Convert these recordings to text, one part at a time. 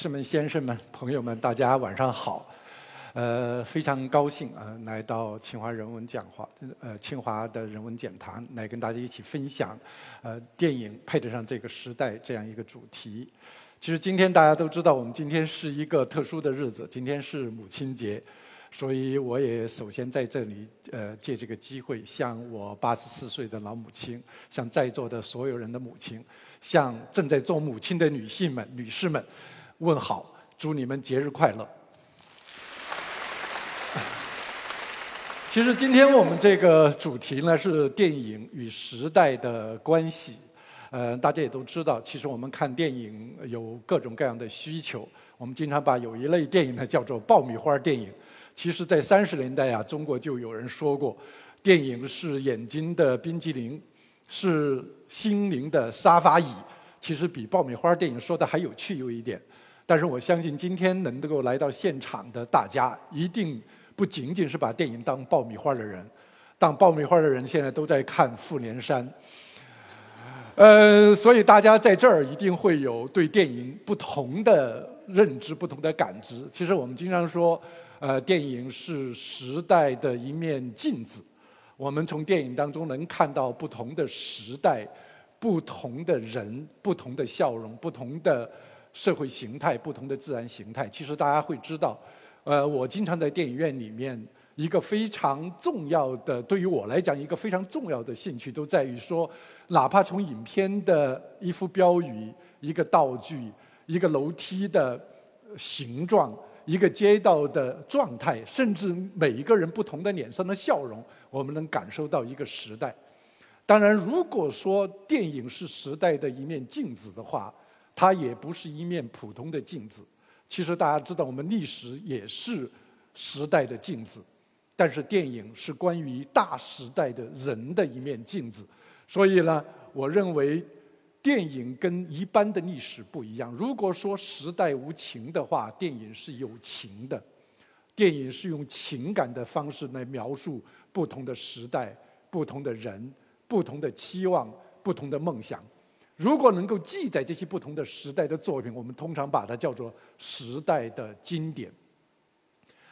士们、先生们、朋友们，大家晚上好。呃，非常高兴啊，来到清华人文讲话，呃，清华的人文讲坛，来跟大家一起分享，呃，电影配得上这个时代这样一个主题。其实今天大家都知道，我们今天是一个特殊的日子，今天是母亲节，所以我也首先在这里，呃，借这个机会，向我八十四岁的老母亲，向在座的所有人的母亲，向正在做母亲的女性们、女士们。问好，祝你们节日快乐。其实今天我们这个主题呢是电影与时代的关系。呃，大家也都知道，其实我们看电影有各种各样的需求。我们经常把有一类电影呢叫做爆米花电影。其实，在三十年代啊，中国就有人说过，电影是眼睛的冰激凌，是心灵的沙发椅。其实比爆米花电影说的还有趣有一点。但是我相信，今天能够来到现场的大家，一定不仅仅是把电影当爆米花的人。当爆米花的人现在都在看《复联三》，呃，所以大家在这儿一定会有对电影不同的认知、不同的感知。其实我们经常说，呃，电影是时代的一面镜子。我们从电影当中能看到不同的时代、不同的人、不同的笑容、不同的。社会形态不同的自然形态，其实大家会知道，呃，我经常在电影院里面，一个非常重要的，对于我来讲，一个非常重要的兴趣，都在于说，哪怕从影片的一幅标语、一个道具、一个楼梯的形状、一个街道的状态，甚至每一个人不同的脸上的笑容，我们能感受到一个时代。当然，如果说电影是时代的一面镜子的话，它也不是一面普通的镜子。其实大家知道，我们历史也是时代的镜子，但是电影是关于大时代的人的一面镜子。所以呢，我认为电影跟一般的历史不一样。如果说时代无情的话，电影是有情的。电影是用情感的方式来描述不同的时代、不同的人、不同的期望、不同的梦想。如果能够记载这些不同的时代的作品，我们通常把它叫做时代的经典。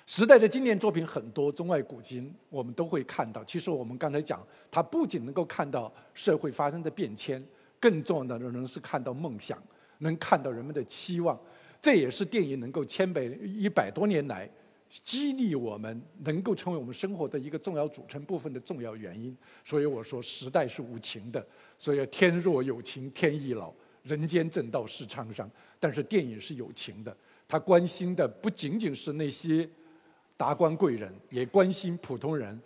时代的经典作品很多，中外古今我们都会看到。其实我们刚才讲，它不仅能够看到社会发生的变迁，更重要的仍是看到梦想，能看到人们的期望。这也是电影能够千百一百多年来激励我们，能够成为我们生活的一个重要组成部分的重要原因。所以我说，时代是无情的。所以天若有情天亦老，人间正道是沧桑。但是电影是有情的，他关心的不仅仅是那些达官贵人，也关心普通人，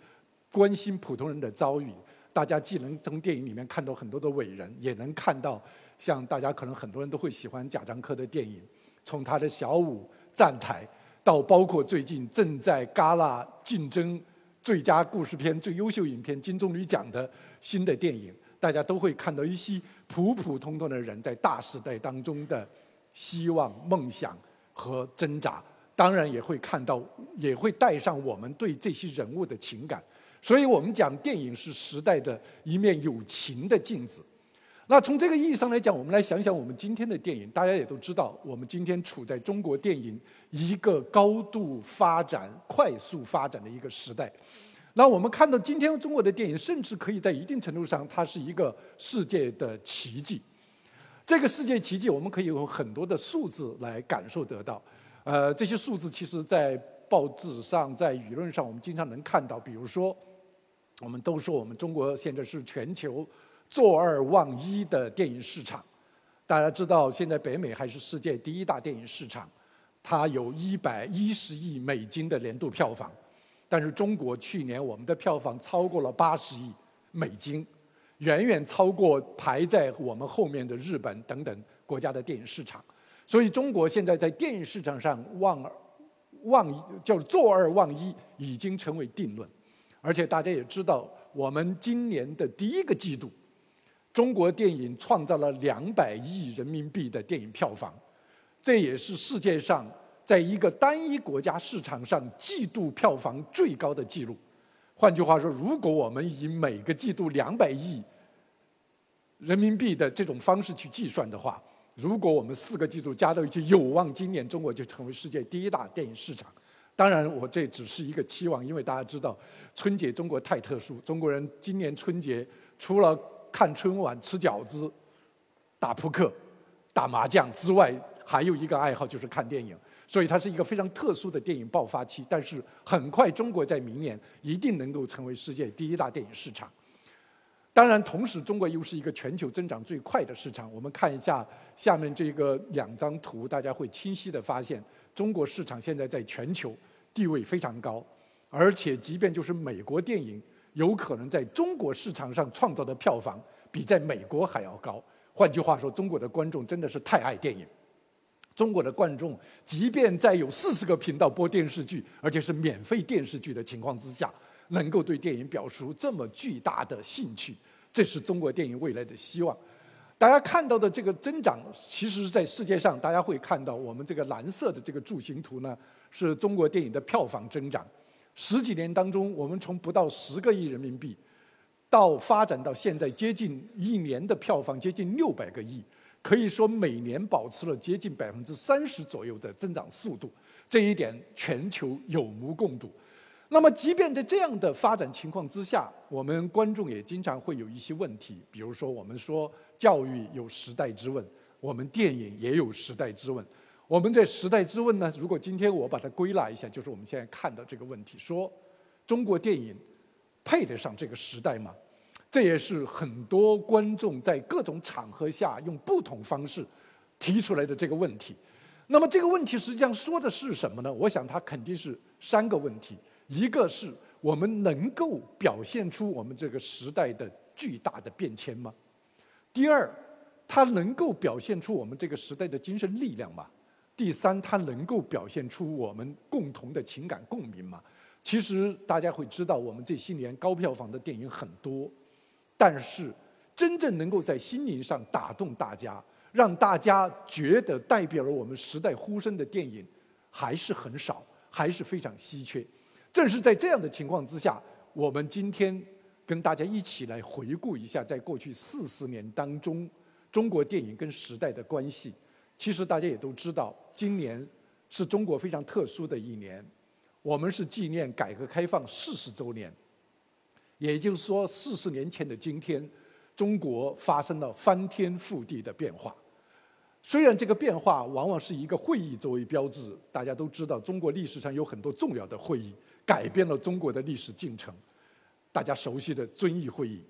关心普通人的遭遇。大家既能从电影里面看到很多的伟人，也能看到像大家可能很多人都会喜欢贾樟柯的电影，从他的小五站台，到包括最近正在戛纳竞争最佳故事片、最优秀影片金棕榈奖的新的电影。大家都会看到一些普普通通的人在大时代当中的希望、梦想和挣扎，当然也会看到，也会带上我们对这些人物的情感。所以我们讲电影是时代的一面有情的镜子。那从这个意义上来讲，我们来想想我们今天的电影，大家也都知道，我们今天处在中国电影一个高度发展、快速发展的一个时代。那我们看到今天中国的电影，甚至可以在一定程度上，它是一个世界的奇迹。这个世界奇迹，我们可以用很多的数字来感受得到。呃，这些数字其实，在报纸上、在舆论上，我们经常能看到。比如说，我们都说我们中国现在是全球坐二望一的电影市场。大家知道，现在北美还是世界第一大电影市场，它有一百一十亿美金的年度票房。但是中国去年我们的票房超过了八十亿美金，远远超过排在我们后面的日本等等国家的电影市场。所以中国现在在电影市场上望望一叫坐二望一已经成为定论。而且大家也知道，我们今年的第一个季度，中国电影创造了两百亿人民币的电影票房，这也是世界上。在一个单一国家市场上，季度票房最高的记录。换句话说，如果我们以每个季度两百亿人民币的这种方式去计算的话，如果我们四个季度加到一起，有望今年中国就成为世界第一大电影市场。当然，我这只是一个期望，因为大家知道，春节中国太特殊，中国人今年春节除了看春晚、吃饺子、打扑克、打麻将之外，还有一个爱好就是看电影。所以它是一个非常特殊的电影爆发期。但是很快，中国在明年一定能够成为世界第一大电影市场。当然，同时中国又是一个全球增长最快的市场。我们看一下下面这个两张图，大家会清晰的发现，中国市场现在在全球地位非常高，而且即便就是美国电影，有可能在中国市场上创造的票房比在美国还要高。换句话说，中国的观众真的是太爱电影。中国的观众，即便在有四十个频道播电视剧，而且是免费电视剧的情况之下。能够对电影表示出这么巨大的兴趣，这是中国电影未来的希望。大家看到的这个增长，其实是在世界上，大家会看到我们这个蓝色的这个柱形图呢，是中国电影的票房增长。十几年当中，我们从不到十个亿人民币，到发展到现在接近一年的票房接近六百个亿，可以说每年保持了接近百分之三十左右的增长速度。这一点全球有目共睹。那么，即便在这样的发展情况之下，我们观众也经常会有一些问题。比如说，我们说教育有时代之问，我们电影也有时代之问。我们这时代之问呢，如果今天我把它归纳一下，就是我们现在看到这个问题：说中国电影配得上这个时代吗？这也是很多观众在各种场合下用不同方式提出来的这个问题。那么，这个问题实际上说的是什么呢？我想，它肯定是三个问题。一个是我们能够表现出我们这个时代的巨大的变迁吗？第二，它能够表现出我们这个时代的精神力量吗？第三，它能够表现出我们共同的情感共鸣吗？其实大家会知道，我们这些年高票房的电影很多，但是真正能够在心灵上打动大家，让大家觉得代表了我们时代呼声的电影，还是很少，还是非常稀缺。正是在这样的情况之下，我们今天跟大家一起来回顾一下，在过去四十年当中，中国电影跟时代的关系。其实大家也都知道，今年是中国非常特殊的一年，我们是纪念改革开放四十周年。也就是说，四十年前的今天，中国发生了翻天覆地的变化。虽然这个变化往往是一个会议作为标志，大家都知道，中国历史上有很多重要的会议。改变了中国的历史进程，大家熟悉的遵义会议，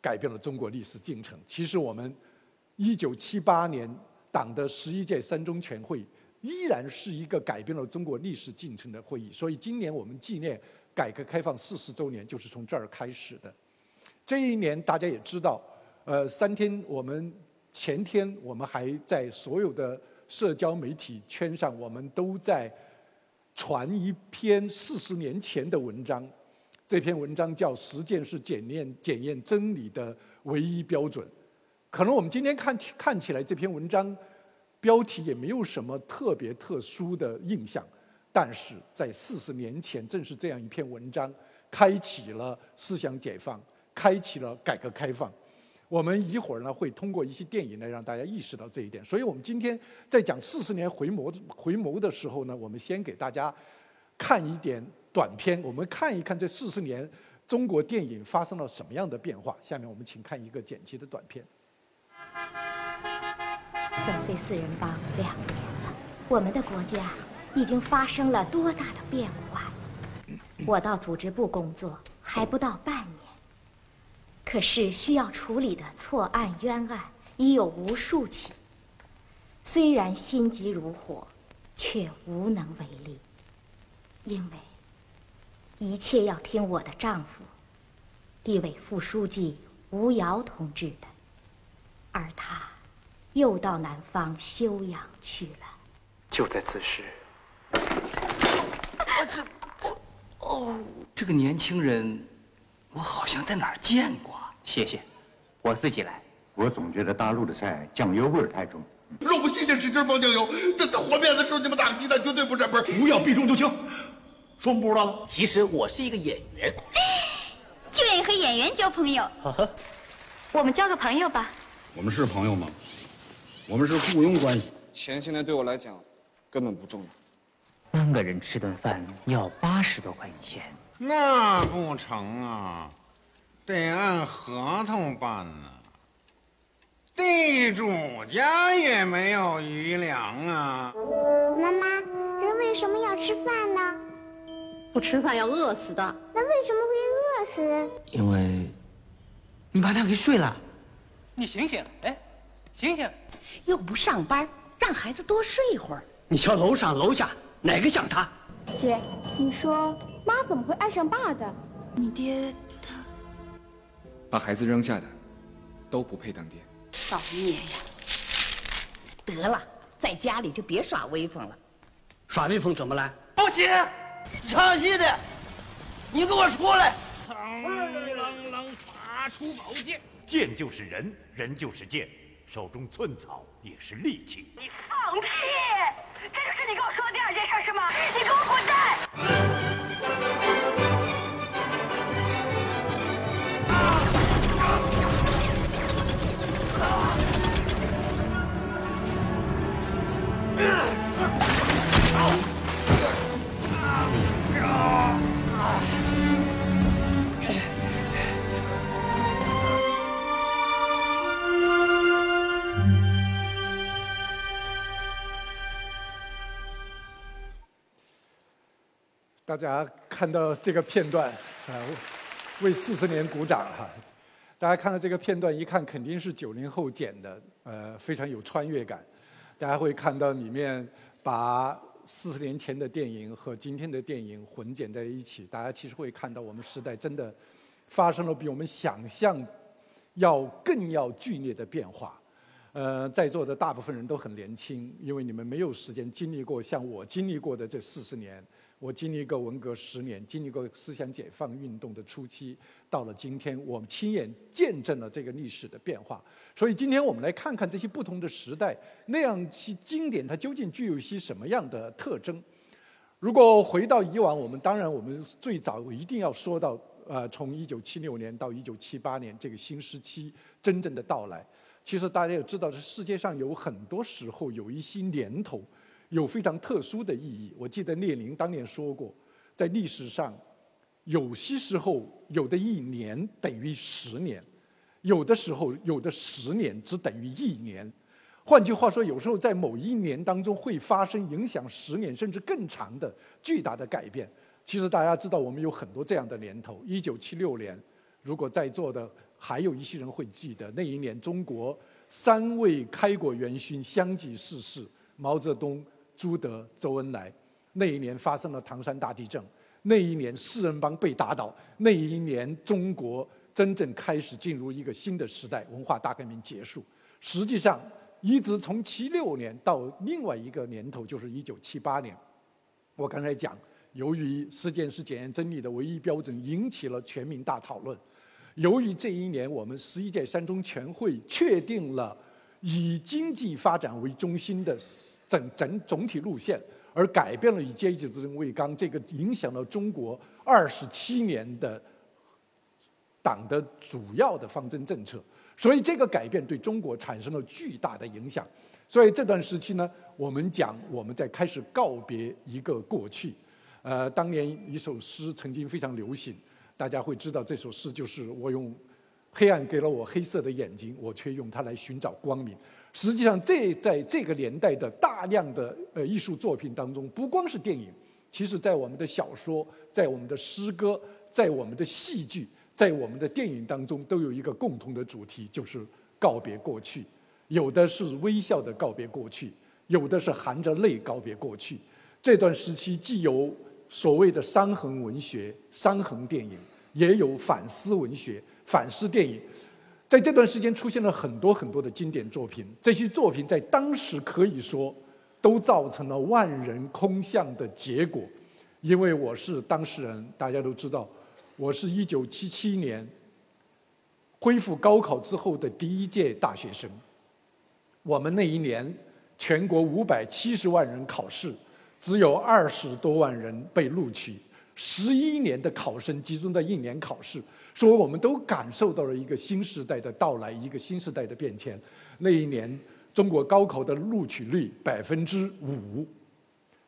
改变了中国历史进程。其实我们一九七八年党的十一届三中全会，依然是一个改变了中国历史进程的会议。所以今年我们纪念改革开放四十周年，就是从这儿开始的。这一年大家也知道，呃，三天我们前天我们还在所有的社交媒体圈上，我们都在。传一篇四十年前的文章，这篇文章叫“实践是检验检验真理的唯一标准”。可能我们今天看看起来这篇文章标题也没有什么特别特殊的印象，但是在四十年前，正是这样一篇文章，开启了思想解放，开启了改革开放。我们一会儿呢会通过一些电影来让大家意识到这一点，所以我们今天在讲四十年回眸回眸的时候呢，我们先给大家看一点短片，我们看一看这四十年中国电影发生了什么样的变化。下面我们请看一个剪辑的短片。粉碎四人帮两年了，我们的国家已经发生了多大的变化？我到组织部工作还不到半年。可是需要处理的错案冤案已有无数起，虽然心急如火，却无能为力，因为一切要听我的丈夫，地委副书记吴瑶同志的，而他又到南方休养去了。就在此时，这这哦，这个年轻人，我好像在哪儿见过。谢谢，我自己来。我总觉得大陆的菜酱油味儿太重。肉不新鲜使劲放酱油，这这和面的时候你们打个鸡蛋绝对不沾边不要避重就轻，说不知道了。其实我是一个演员，就愿意和演员交朋友。我们交个朋友吧。我们是朋友吗？我们是雇佣关系。钱现在对我来讲根本不重要。三个人吃顿饭要八十多块钱，那不成啊，得按合同办呢。地主家也没有余粮啊。妈妈，人为什么要吃饭呢？不吃饭要饿死的。那为什么会饿死？因为，你把他给睡了。你醒醒，哎，醒醒！又不上班，让孩子多睡一会儿。你瞧楼上楼下哪个像他？姐，你说妈怎么会爱上爸的？你爹他把孩子扔下的，都不配当爹。造孽呀！得了，在家里就别耍威风了。耍威风怎么了？不行，唱戏的，你给我出来！唐郎郎拔出宝剑，剑就是人，人就是剑，手中寸草也是利器。你放屁！这就是你跟我说的第二件事是吗？你给我滚蛋！大家看到这个片段，啊，为四十年鼓掌哈！大家看到这个片段，一看肯定是九零后剪的，呃，非常有穿越感。大家会看到里面把四十年前的电影和今天的电影混剪在一起，大家其实会看到我们时代真的发生了比我们想象要更要剧烈的变化。呃，在座的大部分人都很年轻，因为你们没有时间经历过像我经历过的这四十年。我经历过文革十年，经历过思想解放运动的初期，到了今天，我们亲眼见证了这个历史的变化。所以，今天我们来看看这些不同的时代，那样些经典它究竟具有一些什么样的特征？如果回到以往，我们当然我们最早一定要说到，呃，从一九七六年到一九七八年这个新时期真正的到来。其实大家也知道，这世界上有很多时候有一些年头。有非常特殊的意义。我记得列宁当年说过，在历史上，有些时候有的一年等于十年，有的时候有的十年只等于一年。换句话说，有时候在某一年当中会发生影响十年甚至更长的巨大的改变。其实大家知道，我们有很多这样的年头。一九七六年，如果在座的还有一些人会记得，那一年中国三位开国元勋相继逝世，毛泽东。朱德、周恩来，那一年发生了唐山大地震，那一年四人帮被打倒，那一年中国真正开始进入一个新的时代，文化大革命结束。实际上，一直从七六年到另外一个年头，就是一九七八年。我刚才讲，由于实践是检验真理的唯一标准，引起了全民大讨论。由于这一年，我们十一届三中全会确定了以经济发展为中心的。整整总体路线，而改变了以阶级斗争为纲，这个影响了中国二十七年的党的主要的方针政策，所以这个改变对中国产生了巨大的影响。所以这段时期呢，我们讲我们在开始告别一个过去。呃，当年一首诗曾经非常流行，大家会知道这首诗就是我用黑暗给了我黑色的眼睛，我却用它来寻找光明。实际上，这在这个年代的大量的呃艺术作品当中，不光是电影，其实在我们的小说、在我们的诗歌、在我们的戏剧、在我们的电影当中，都有一个共同的主题，就是告别过去。有的是微笑的告别过去，有的是含着泪告别过去。这段时期既有所谓的伤痕文学、伤痕电影，也有反思文学、反思电影。在这段时间出现了很多很多的经典作品，这些作品在当时可以说都造成了万人空巷的结果。因为我是当事人，大家都知道，我是一九七七年恢复高考之后的第一届大学生。我们那一年全国五百七十万人考试，只有二十多万人被录取，十一年的考生集中在一年考试。所以我们都感受到了一个新时代的到来，一个新时代的变迁。那一年，中国高考的录取率百分之五，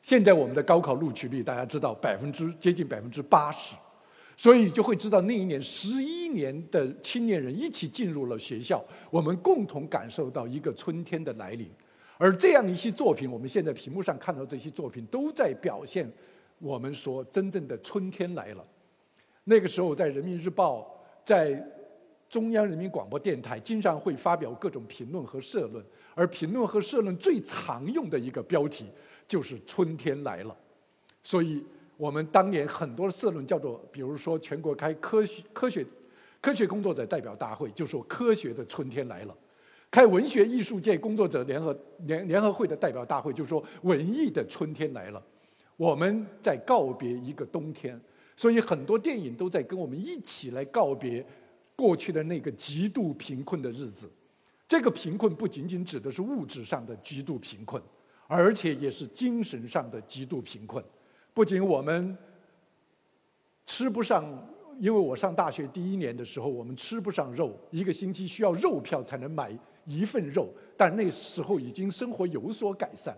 现在我们的高考录取率大家知道百分之接近百分之八十，所以就会知道那一年十一年的青年人一起进入了学校，我们共同感受到一个春天的来临。而这样一些作品，我们现在屏幕上看到这些作品，都在表现我们说真正的春天来了。那个时候，在人民日报，在中央人民广播电台，经常会发表各种评论和社论。而评论和社论最常用的一个标题就是“春天来了”，所以我们当年很多社论叫做，比如说全国开科学科学科学工作者代表大会，就说科学的春天来了；开文学艺术界工作者联合联联合会的代表大会，就说文艺的春天来了。我们在告别一个冬天，所以很多电影都在跟我们一起来告别过去的那个极度贫困的日子。这个贫困不仅仅指的是物质上的极度贫困，而且也是精神上的极度贫困。不仅我们吃不上，因为我上大学第一年的时候，我们吃不上肉，一个星期需要肉票才能买一份肉。但那时候已经生活有所改善，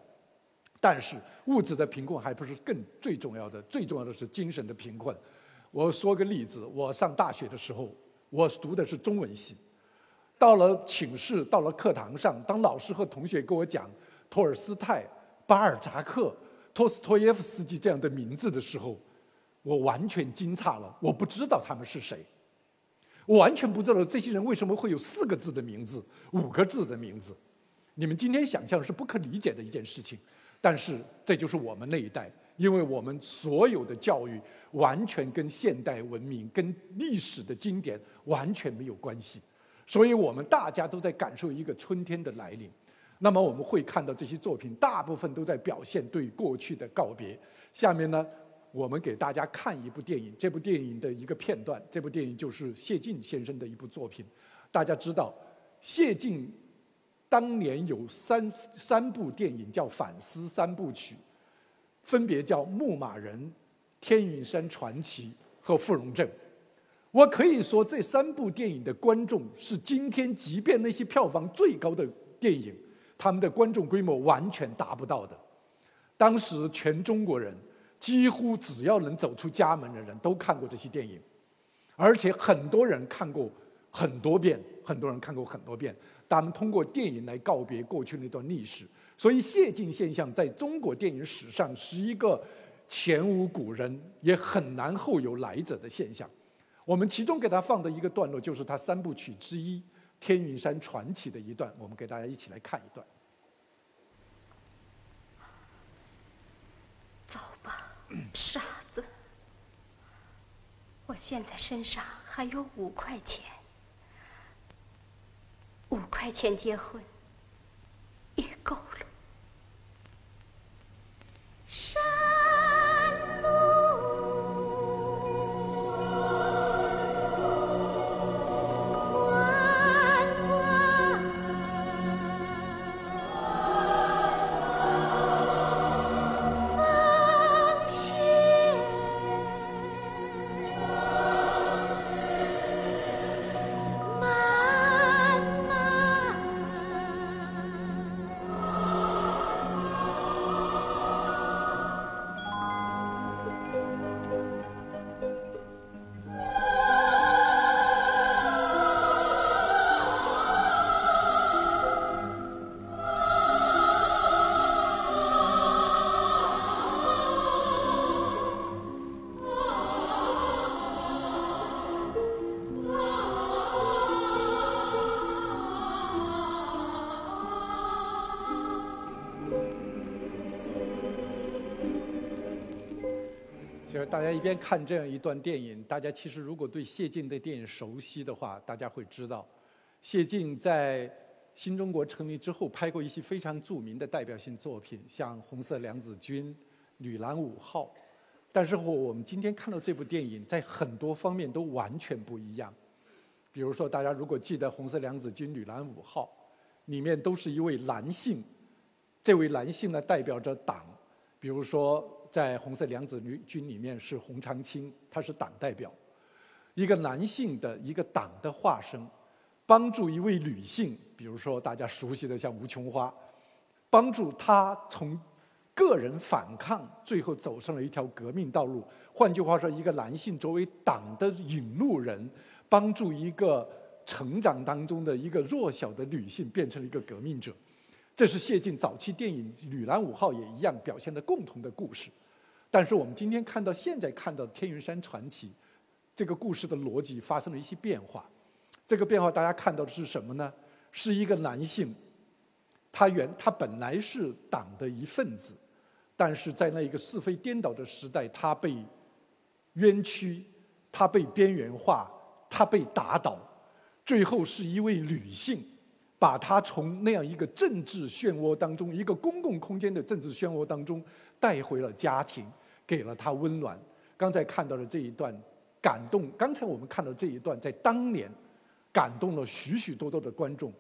但是物质的贫困还不是更最重要的，最重要的是精神的贫困。我说个例子，我上大学的时候，我读的是中文系。到了寝室，到了课堂上，当老师和同学跟我讲托尔斯泰、巴尔扎克、托斯托耶夫斯基这样的名字的时候，我完全惊诧了。我不知道他们是谁，我完全不知道这些人为什么会有四个字的名字、五个字的名字。你们今天想象是不可理解的一件事情，但是这就是我们那一代，因为我们所有的教育完全跟现代文明、跟历史的经典完全没有关系。所以我们大家都在感受一个春天的来临，那么我们会看到这些作品，大部分都在表现对过去的告别。下面呢，我们给大家看一部电影，这部电影的一个片段，这部电影就是谢晋先生的一部作品。大家知道，谢晋当年有三三部电影叫反思三部曲，分别叫《牧马人》《天云山传奇》和《芙蓉镇》。我可以说，这三部电影的观众是今天即便那些票房最高的电影，他们的观众规模完全达不到的。当时全中国人几乎只要能走出家门的人都看过这些电影，而且很多人看过很多遍，很多人看过很多遍。他们通过电影来告别过去那段历史，所以谢晋现象在中国电影史上是一个前无古人也很难后有来者的现象。我们其中给他放的一个段落，就是他三部曲之一《天云山传奇》的一段，我们给大家一起来看一段。走吧，傻子。我现在身上还有五块钱，五块钱结婚也够了。大家一边看这样一段电影，大家其实如果对谢晋的电影熟悉的话，大家会知道，谢晋在新中国成立之后拍过一些非常著名的代表性作品，像《红色娘子军》《女郎五号》。但是我们今天看到这部电影，在很多方面都完全不一样。比如说，大家如果记得《红色娘子军》《女郎五号》，里面都是一位男性，这位男性呢代表着党，比如说。在红色娘子军里面是洪长青，他是党代表，一个男性的一个党的化身。帮助一位女性，比如说大家熟悉的像吴琼花，帮助她从个人反抗，最后走上了一条革命道路。换句话说，一个男性作为党的引路人，帮助一个成长当中的一个弱小的女性变成了一个革命者。这是谢晋早期电影《女篮五号》也一样表现的共同的故事。但是我们今天看到现在看到的《天云山传奇》，这个故事的逻辑发生了一些变化。这个变化大家看到的是什么呢？是一个男性，他原他本来是党的一份子，但是在那一个是非颠倒的时代，他被。冤屈，他被边缘化，他被打倒，最后是一位女性，把他从那样一个政治漩涡当中，一个公共空间的政治漩涡当中带回了家庭，给了他温暖。刚才看到的这一段感动，刚才我们看到这一段，在当年感动了许许多多的观众。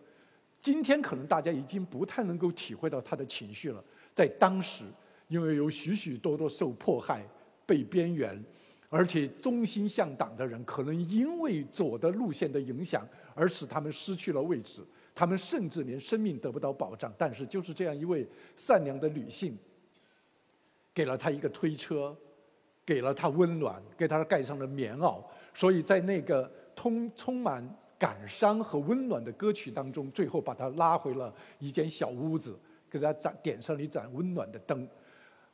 今天可能大家已经不太能够体会到他的情绪了，在当时，因为有许许多多受迫害、被边缘。而且忠心向党的人，可能因为左的路线的影响，而使他们失去了位置，他们甚至连生命得不到保障。但是就是这样一位善良的女性，给了他一个推车，给了他温暖，给他盖上了棉袄。所以在那个通充满感伤和温暖的歌曲当中，最后把他拉回了一间小屋子，给他展点上了一盏温暖的灯。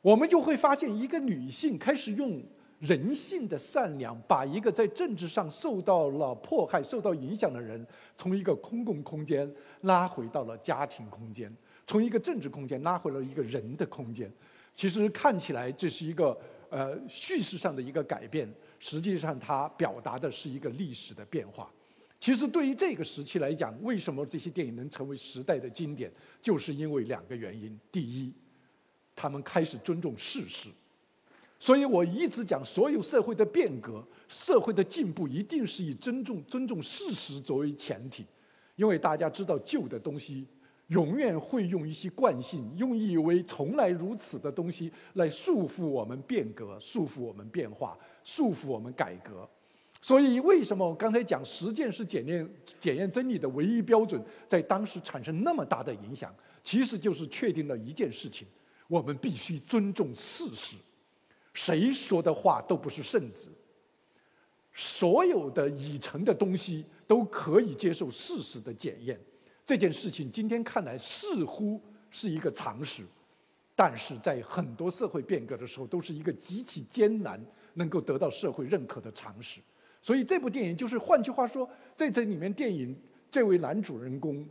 我们就会发现，一个女性开始用。人性的善良，把一个在政治上受到了迫害、受到影响的人，从一个公共空间拉回到了家庭空间，从一个政治空间拉回了一个人的空间。其实看起来这是一个呃叙事上的一个改变，实际上它表达的是一个历史的变化。其实对于这个时期来讲，为什么这些电影能成为时代的经典，就是因为两个原因：第一，他们开始尊重事实。所以我一直讲，所有社会的变革、社会的进步，一定是以尊重尊重事实作为前提，因为大家知道，旧的东西永远会用一些惯性，用以为从来如此的东西来束缚我们变革、束缚我们变化、束缚我们改革。所以，为什么我刚才讲实践是检验检验真理的唯一标准，在当时产生那么大的影响，其实就是确定了一件事情：我们必须尊重事实。谁说的话都不是圣旨，所有的已成的东西都可以接受事实的检验。这件事情今天看来似乎是一个常识，但是在很多社会变革的时候，都是一个极其艰难能够得到社会认可的常识。所以这部电影就是，换句话说，在这里面，电影这位男主人公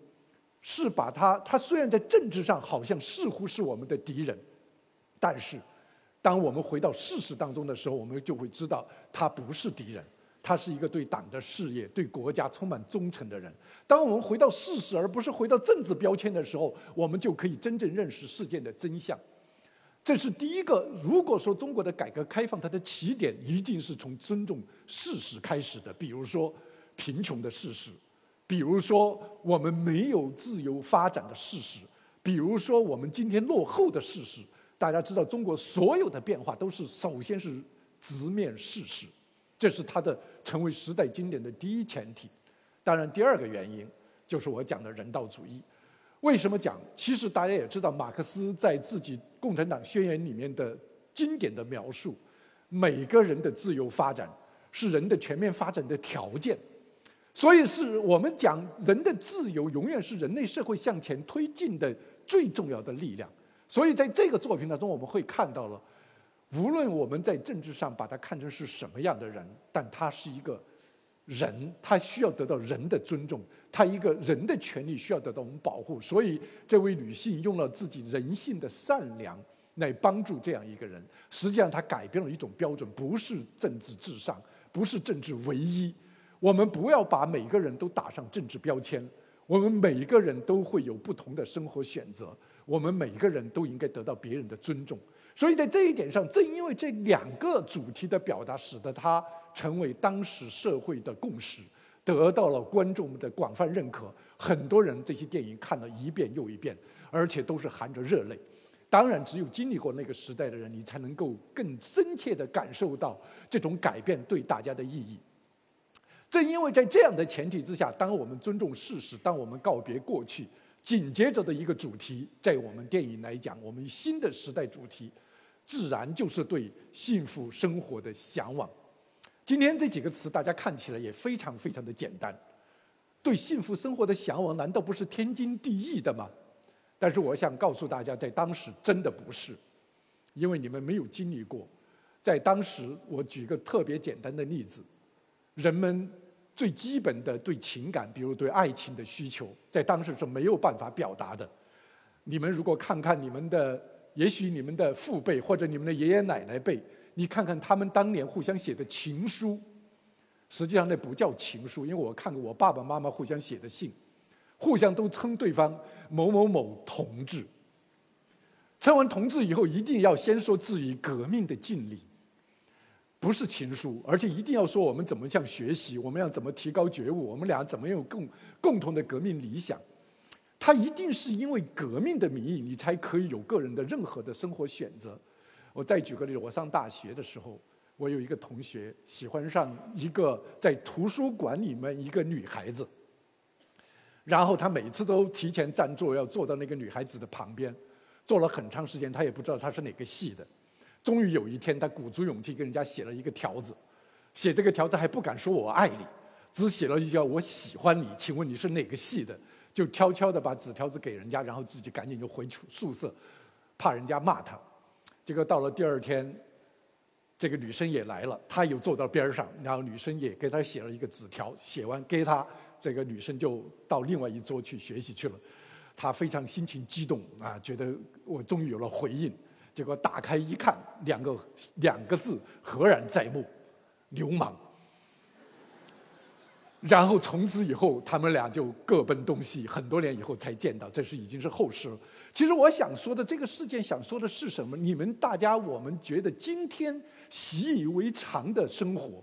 是把他，他虽然在政治上好像似乎是我们的敌人，但是。当我们回到事实当中的时候，我们就会知道他不是敌人，他是一个对党的事业、对国家充满忠诚的人。当我们回到事实，而不是回到政治标签的时候，我们就可以真正认识事件的真相。这是第一个。如果说中国的改革开放，它的起点一定是从尊重事实开始的，比如说贫穷的事实，比如说我们没有自由发展的事实，比如说我们今天落后的事实。大家知道，中国所有的变化都是首先是直面事实，这是它的成为时代经典的第一前提。当然，第二个原因就是我讲的人道主义。为什么讲？其实大家也知道，马克思在自己《共产党宣言》里面的经典的描述：每个人的自由发展是人的全面发展的条件。所以，是我们讲人的自由永远是人类社会向前推进的最重要的力量。所以，在这个作品当中，我们会看到了，无论我们在政治上把他看成是什么样的人，但他是一个人，他需要得到人的尊重，他一个人的权利需要得到我们保护。所以，这位女性用了自己人性的善良来帮助这样一个人，实际上她改变了一种标准，不是政治至上，不是政治唯一。我们不要把每个人都打上政治标签，我们每一个人都会有不同的生活选择。我们每个人都应该得到别人的尊重，所以在这一点上，正因为这两个主题的表达，使得它成为当时社会的共识，得到了观众们的广泛认可。很多人这些电影看了一遍又一遍，而且都是含着热泪。当然，只有经历过那个时代的人，你才能够更深切地感受到这种改变对大家的意义。正因为在这样的前提之下，当我们尊重事实，当我们告别过去，紧接着的一个主题，在我们电影来讲，我们新的时代主题，自然就是对幸福生活的向往。今天这几个词，大家看起来也非常非常的简单。对幸福生活的向往，难道不是天经地义的吗？但是我想告诉大家，在当时真的不是，因为你们没有经历过。在当时，我举个特别简单的例子，人们。最基本的对情感，比如对爱情的需求，在当时是没有办法表达的。你们如果看看你们的，也许你们的父辈或者你们的爷爷奶奶辈，你看看他们当年互相写的情书，实际上那不叫情书，因为我看过我爸爸妈妈互相写的信，互相都称对方某某某同志。称完同志以后，一定要先说自己革命的敬礼。不是情书，而且一定要说我们怎么向学习，我们要怎么提高觉悟，我们俩怎么有共共同的革命理想。他一定是因为革命的名义，你才可以有个人的任何的生活选择。我再举个例子，我上大学的时候，我有一个同学喜欢上一个在图书馆里面一个女孩子，然后他每次都提前占座，要坐到那个女孩子的旁边，坐了很长时间，他也不知道她是哪个系的。终于有一天，他鼓足勇气跟人家写了一个条子，写这个条子还不敢说我爱你，只写了一句我喜欢你，请问你是哪个系的？就悄悄地把纸条子给人家，然后自己赶紧就回宿宿舍，怕人家骂他。结果到了第二天，这个女生也来了，他又坐到边上，然后女生也给他写了一个纸条，写完给他，这个女生就到另外一桌去学习去了。他非常心情激动啊，觉得我终于有了回应。结果打开一看，两个两个字赫然在目：流氓。然后从此以后，他们俩就各奔东西。很多年以后才见到，这是已经是后事了。其实我想说的这个事件，想说的是什么？你们大家，我们觉得今天习以为常的生活，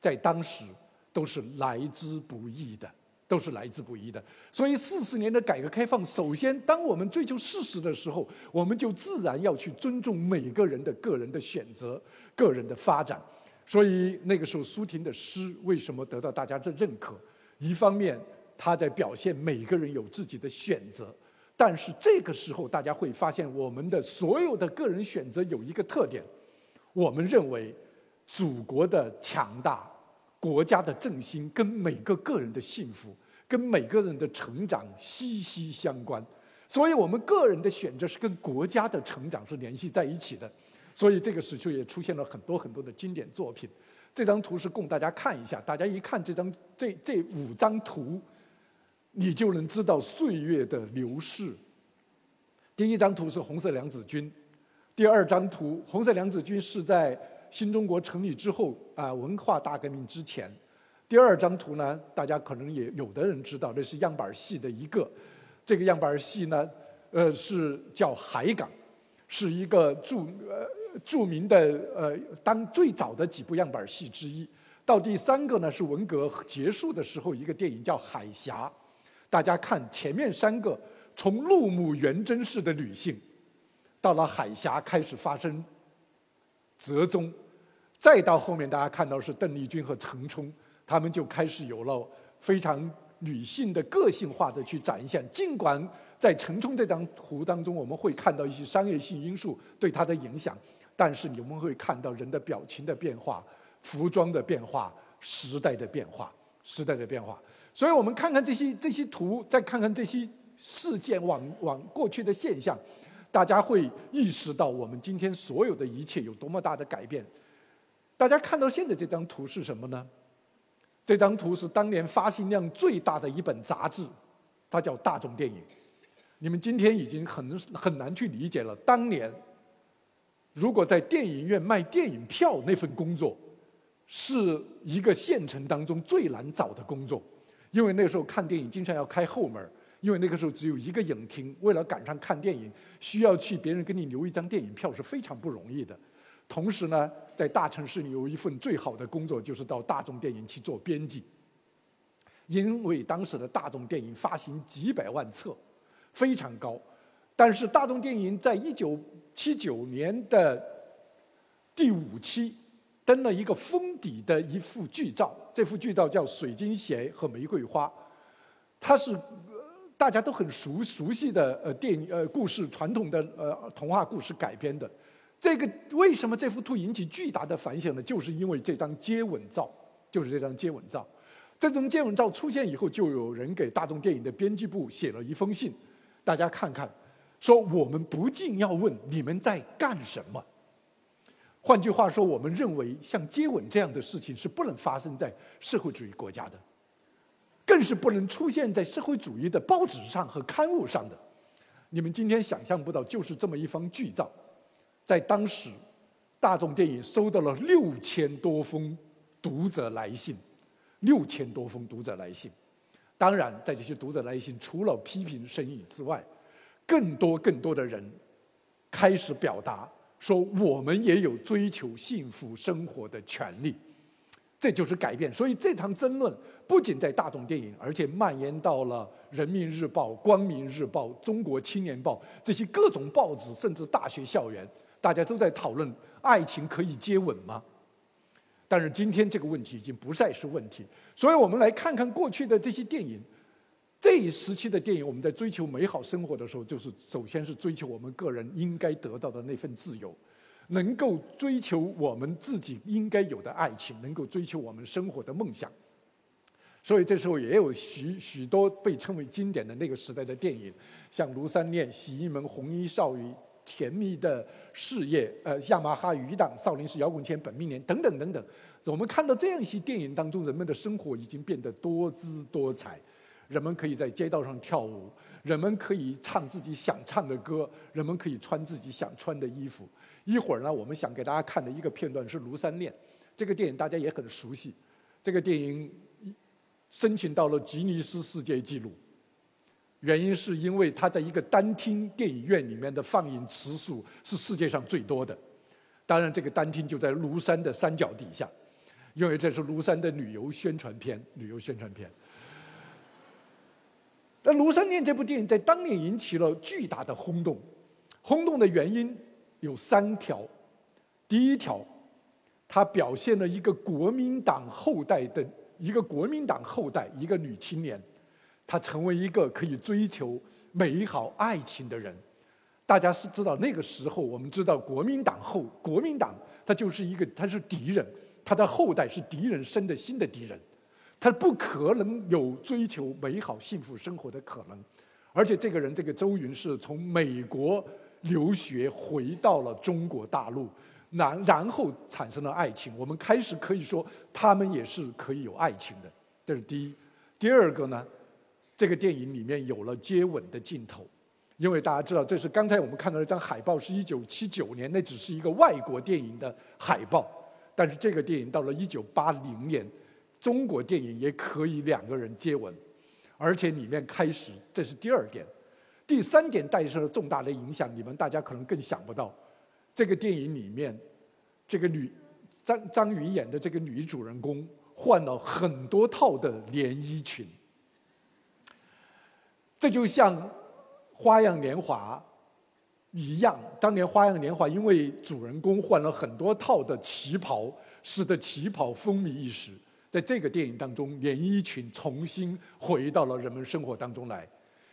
在当时都是来之不易的。都是来之不易的，所以四十年的改革开放，首先，当我们追求事实的时候，我们就自然要去尊重每个人的个人的选择、个人的发展。所以那个时候，苏婷的诗为什么得到大家的认可？一方面，他在表现每个人有自己的选择，但是这个时候，大家会发现，我们的所有的个人选择有一个特点：我们认为祖国的强大。国家的振兴跟每个个人的幸福、跟每个人的成长息息相关，所以我们个人的选择是跟国家的成长是联系在一起的。所以这个时候也出现了很多很多的经典作品。这张图是供大家看一下，大家一看这张这这五张图，你就能知道岁月的流逝。第一张图是红色娘子军，第二张图红色娘子军是在。新中国成立之后啊，文化大革命之前，第二张图呢，大家可能也有的人知道，那是样板戏的一个。这个样板戏呢，呃，是叫海港，是一个著呃著名的呃当最早的几部样板戏之一。到第三个呢，是文革结束的时候一个电影叫《海峡》。大家看前面三个，从陆母元贞式的女性，到了海峡开始发生。折中，再到后面，大家看到是邓丽君和陈冲，他们就开始有了非常女性的个性化的去展现。尽管在陈冲这张图当中，我们会看到一些商业性因素对他的影响，但是你们会看到人的表情的变化、服装的变化、时代的变化、时代的变化。所以我们看看这些这些图，再看看这些事件往往过去的现象。大家会意识到我们今天所有的一切有多么大的改变。大家看到现在这张图是什么呢？这张图是当年发行量最大的一本杂志，它叫《大众电影》。你们今天已经很很难去理解了。当年，如果在电影院卖电影票那份工作，是一个县城当中最难找的工作，因为那时候看电影经常要开后门。因为那个时候只有一个影厅，为了赶上看电影，需要去别人给你留一张电影票是非常不容易的。同时呢，在大城市里有一份最好的工作，就是到大众电影去做编辑。因为当时的大众电影发行几百万册，非常高。但是大众电影在一九七九年的第五期登了一个封底的一幅剧照，这幅剧照叫《水晶鞋和玫瑰花》，它是大家都很熟熟悉的呃电影呃故事传统的呃童话故事改编的。这个为什么这幅图引起巨大的反响呢？就是因为这张接吻照，就是这张接吻照。这张接吻照出现以后，就有人给大众电影的编辑部写了一封信，大家看看，说我们不禁要问你们在干什么。换句话说，我们认为像接吻这样的事情是不能发生在社会主义国家的，更是不能出现在社会主义的报纸上和刊物上的。你们今天想象不到，就是这么一方剧照，在当时，大众电影收到了六千多封读者来信，六千多封读者来信。当然，在这些读者来信除了批评声音之外，更多更多的人开始表达。说我们也有追求幸福生活的权利，这就是改变。所以这场争论不仅在大众电影，而且蔓延到了《人民日报》《光明日报》《中国青年报》这些各种报纸，甚至大学校园，大家都在讨论：爱情可以接吻吗？但是今天这个问题已经不再是问题。所以我们来看看过去的这些电影。这一时期的电影，我们在追求美好生活的时候，就是首先是追求我们个人应该得到的那份自由，能够追求我们自己应该有的爱情，能够追求我们生活的梦想。所以这时候也有许许多被称为经典的那个时代的电影，像《庐山恋》《洗衣门》《红衣少女》《甜蜜的事业》呃《亚麻哈余党》《少林寺摇滚圈》《本命年》等等等等。我们看到这样一些电影当中，人们的生活已经变得多姿多彩。人们可以在街道上跳舞，人们可以唱自己想唱的歌，人们可以穿自己想穿的衣服。一会儿呢，我们想给大家看的一个片段是《庐山恋》，这个电影大家也很熟悉。这个电影申请到了吉尼斯世界纪录，原因是因为它在一个单厅电影院里面的放映次数是世界上最多的。当然，这个单厅就在庐山的山脚底下，因为这是庐山的旅游宣传片，旅游宣传片。那《庐山恋》这部电影在当年引起了巨大的轰动，轰动的原因有三条。第一条，它表现了一个国民党后代的一个国民党后代一个女青年，她成为一个可以追求美好爱情的人。大家是知道那个时候，我们知道国民党后国民党，它就是一个它是敌人，他的后代是敌人生的新的敌人。他不可能有追求美好幸福生活的可能，而且这个人，这个周云是从美国留学回到了中国大陆，然然后产生了爱情。我们开始可以说，他们也是可以有爱情的。这是第一。第二个呢，这个电影里面有了接吻的镜头，因为大家知道，这是刚才我们看到那张海报是一九七九年，那只是一个外国电影的海报，但是这个电影到了一九八零年。中国电影也可以两个人接吻，而且里面开始，这是第二点，第三点带上了重大的影响。你们大家可能更想不到，这个电影里面，这个女张张宇演的这个女主人公换了很多套的连衣裙，这就像《花样年华》一样。当年《花样年华》因为主人公换了很多套的旗袍，使得旗袍风靡一时。在这个电影当中，连衣裙重新回到了人们生活当中来。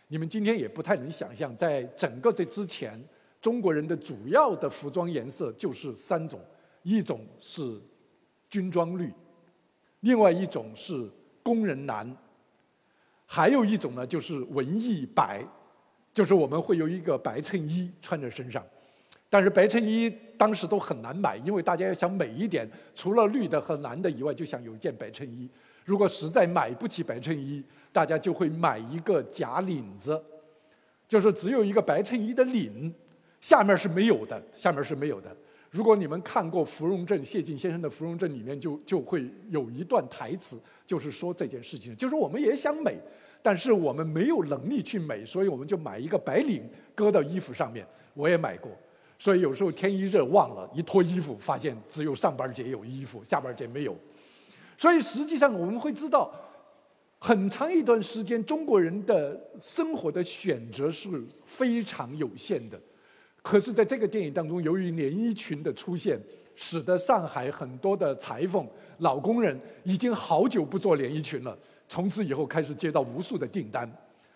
你们今天也不太能想象，在整个这之前，中国人的主要的服装颜色就是三种：一种是军装绿，另外一种是工人蓝，还有一种呢就是文艺白，就是我们会有一个白衬衣穿在身上。但是白衬衣当时都很难买，因为大家要想美一点，除了绿的和蓝的以外，就想有一件白衬衣。如果实在买不起白衬衣，大家就会买一个假领子，就是只有一个白衬衣的领，下面是没有的，下面是没有的。如果你们看过《芙蓉镇》，谢晋先生的《芙蓉镇》里面就就会有一段台词，就是说这件事情，就是我们也想美，但是我们没有能力去美，所以我们就买一个白领搁到衣服上面。我也买过。所以有时候天一热忘了，一脱衣服发现只有上班节有衣服，下班节没有。所以实际上我们会知道，很长一段时间中国人的生活的选择是非常有限的。可是在这个电影当中，由于连衣裙的出现，使得上海很多的裁缝、老工人已经好久不做连衣裙了，从此以后开始接到无数的订单，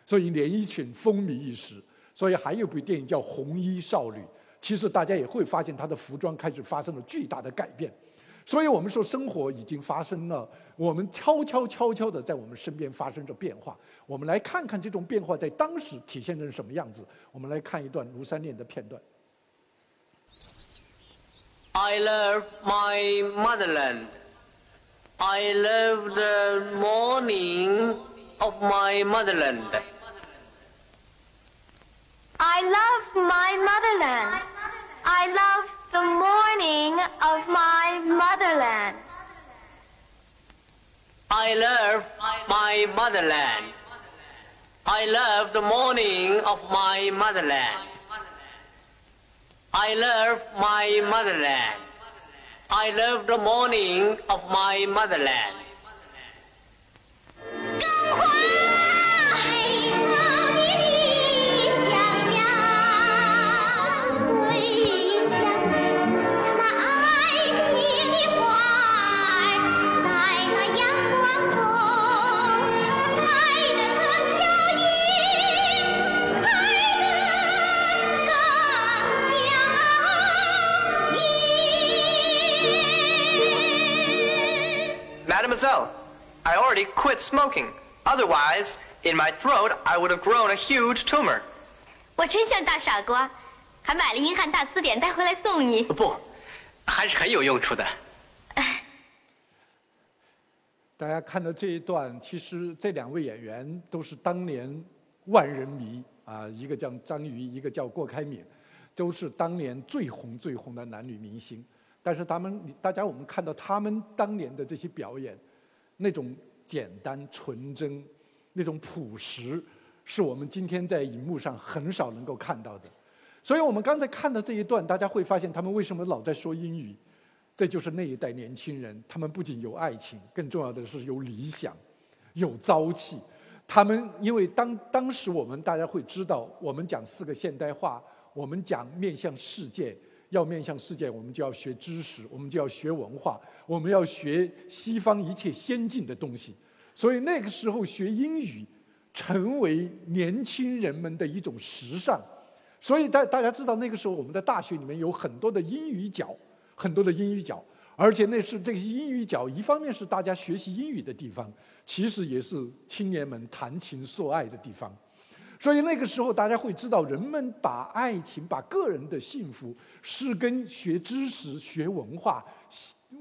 所以连衣裙风靡一时。所以还有部电影叫《红衣少女》，其实大家也会发现她的服装开始发生了巨大的改变。所以我们说，生活已经发生了，我们悄悄悄悄的在我们身边发生着变化。我们来看看这种变化在当时体现成什么样子。我们来看一段庐山恋的片段。I love my motherland. I love the morning of my motherland. I love my motherland. I love the morning of my motherland. I love my motherland. I love the morning of my motherland. I love my motherland. I love the morning of my motherland. Already quit smoking. Otherwise, in my throat, I would have grown a huge tumor. 我真像大傻瓜，还买了英汉大词典带回来送你。不，还是很有用处的。大家看到这一段，其实这两位演员都是当年万人迷啊，一个叫张瑜，一个叫郭开敏，都是当年最红最红的男女明星。但是他们，大家我们看到他们当年的这些表演，那种简单纯真，那种朴实，是我们今天在荧幕上很少能够看到的。所以我们刚才看到这一段，大家会发现他们为什么老在说英语。这就是那一代年轻人，他们不仅有爱情，更重要的是有理想，有朝气。他们因为当当时我们大家会知道，我们讲四个现代化，我们讲面向世界，要面向世界，我们就要学知识，我们就要学文化，我们要学西方一切先进的东西。所以那个时候学英语，成为年轻人们的一种时尚。所以大大家知道，那个时候我们在大学里面有很多的英语角。很多的英语角，而且那是这个英语角，一方面是大家学习英语的地方，其实也是青年们谈情说爱的地方。所以那个时候，大家会知道，人们把爱情、把个人的幸福，是跟学知识、学文化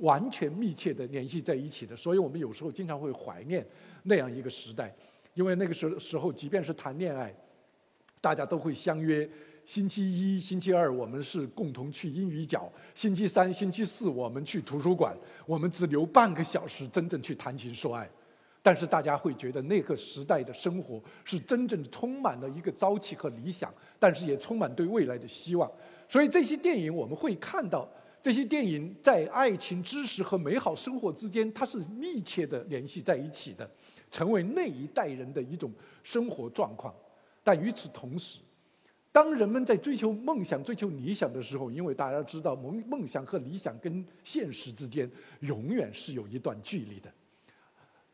完全密切的联系在一起的。所以我们有时候经常会怀念那样一个时代，因为那个时时候，即便是谈恋爱，大家都会相约。星期一、星期二我们是共同去英语角，星期三、星期四我们去图书馆，我们只留半个小时真正去谈情说爱。但是大家会觉得那个时代的生活是真正充满了一个朝气和理想，但是也充满对未来的希望。所以这些电影我们会看到，这些电影在爱情、知识和美好生活之间，它是密切的联系在一起的，成为那一代人的一种生活状况。但与此同时，当人们在追求梦想、追求理想的时候，因为大家知道梦梦想和理想跟现实之间永远是有一段距离的。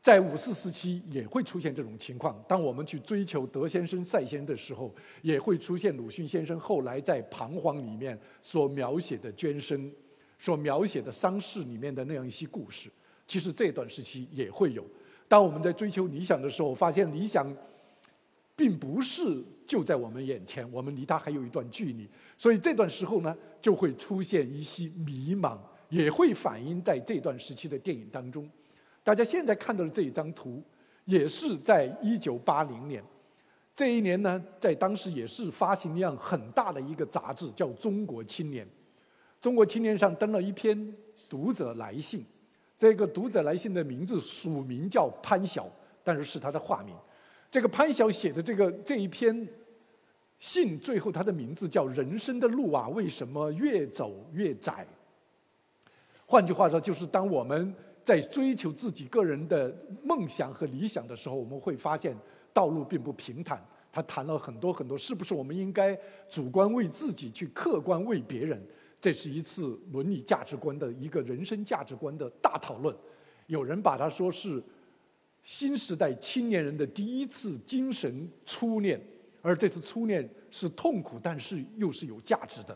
在五四时期也会出现这种情况。当我们去追求德先生、赛先生的时候，也会出现鲁迅先生后来在《彷徨》里面所描写的捐身、所描写的丧事里面的那样一些故事。其实这段时期也会有。当我们在追求理想的时候，发现理想。并不是就在我们眼前，我们离它还有一段距离，所以这段时候呢，就会出现一些迷茫，也会反映在这段时期的电影当中。大家现在看到的这一张图，也是在一九八零年，这一年呢，在当时也是发行量很大的一个杂志，叫《中国青年》。《中国青年》上登了一篇读者来信，这个读者来信的名字署名叫潘晓，但是是他的化名。这个潘晓写的这个这一篇信，最后他的名字叫“人生的路啊，为什么越走越窄？”换句话说，就是当我们在追求自己个人的梦想和理想的时候，我们会发现道路并不平坦。他谈了很多很多，是不是我们应该主观为自己，去客观为别人？这是一次伦理价值观的一个人生价值观的大讨论。有人把它说是新时代青年人的第一次精神初恋，而这次初恋是痛苦，但是又是有价值的。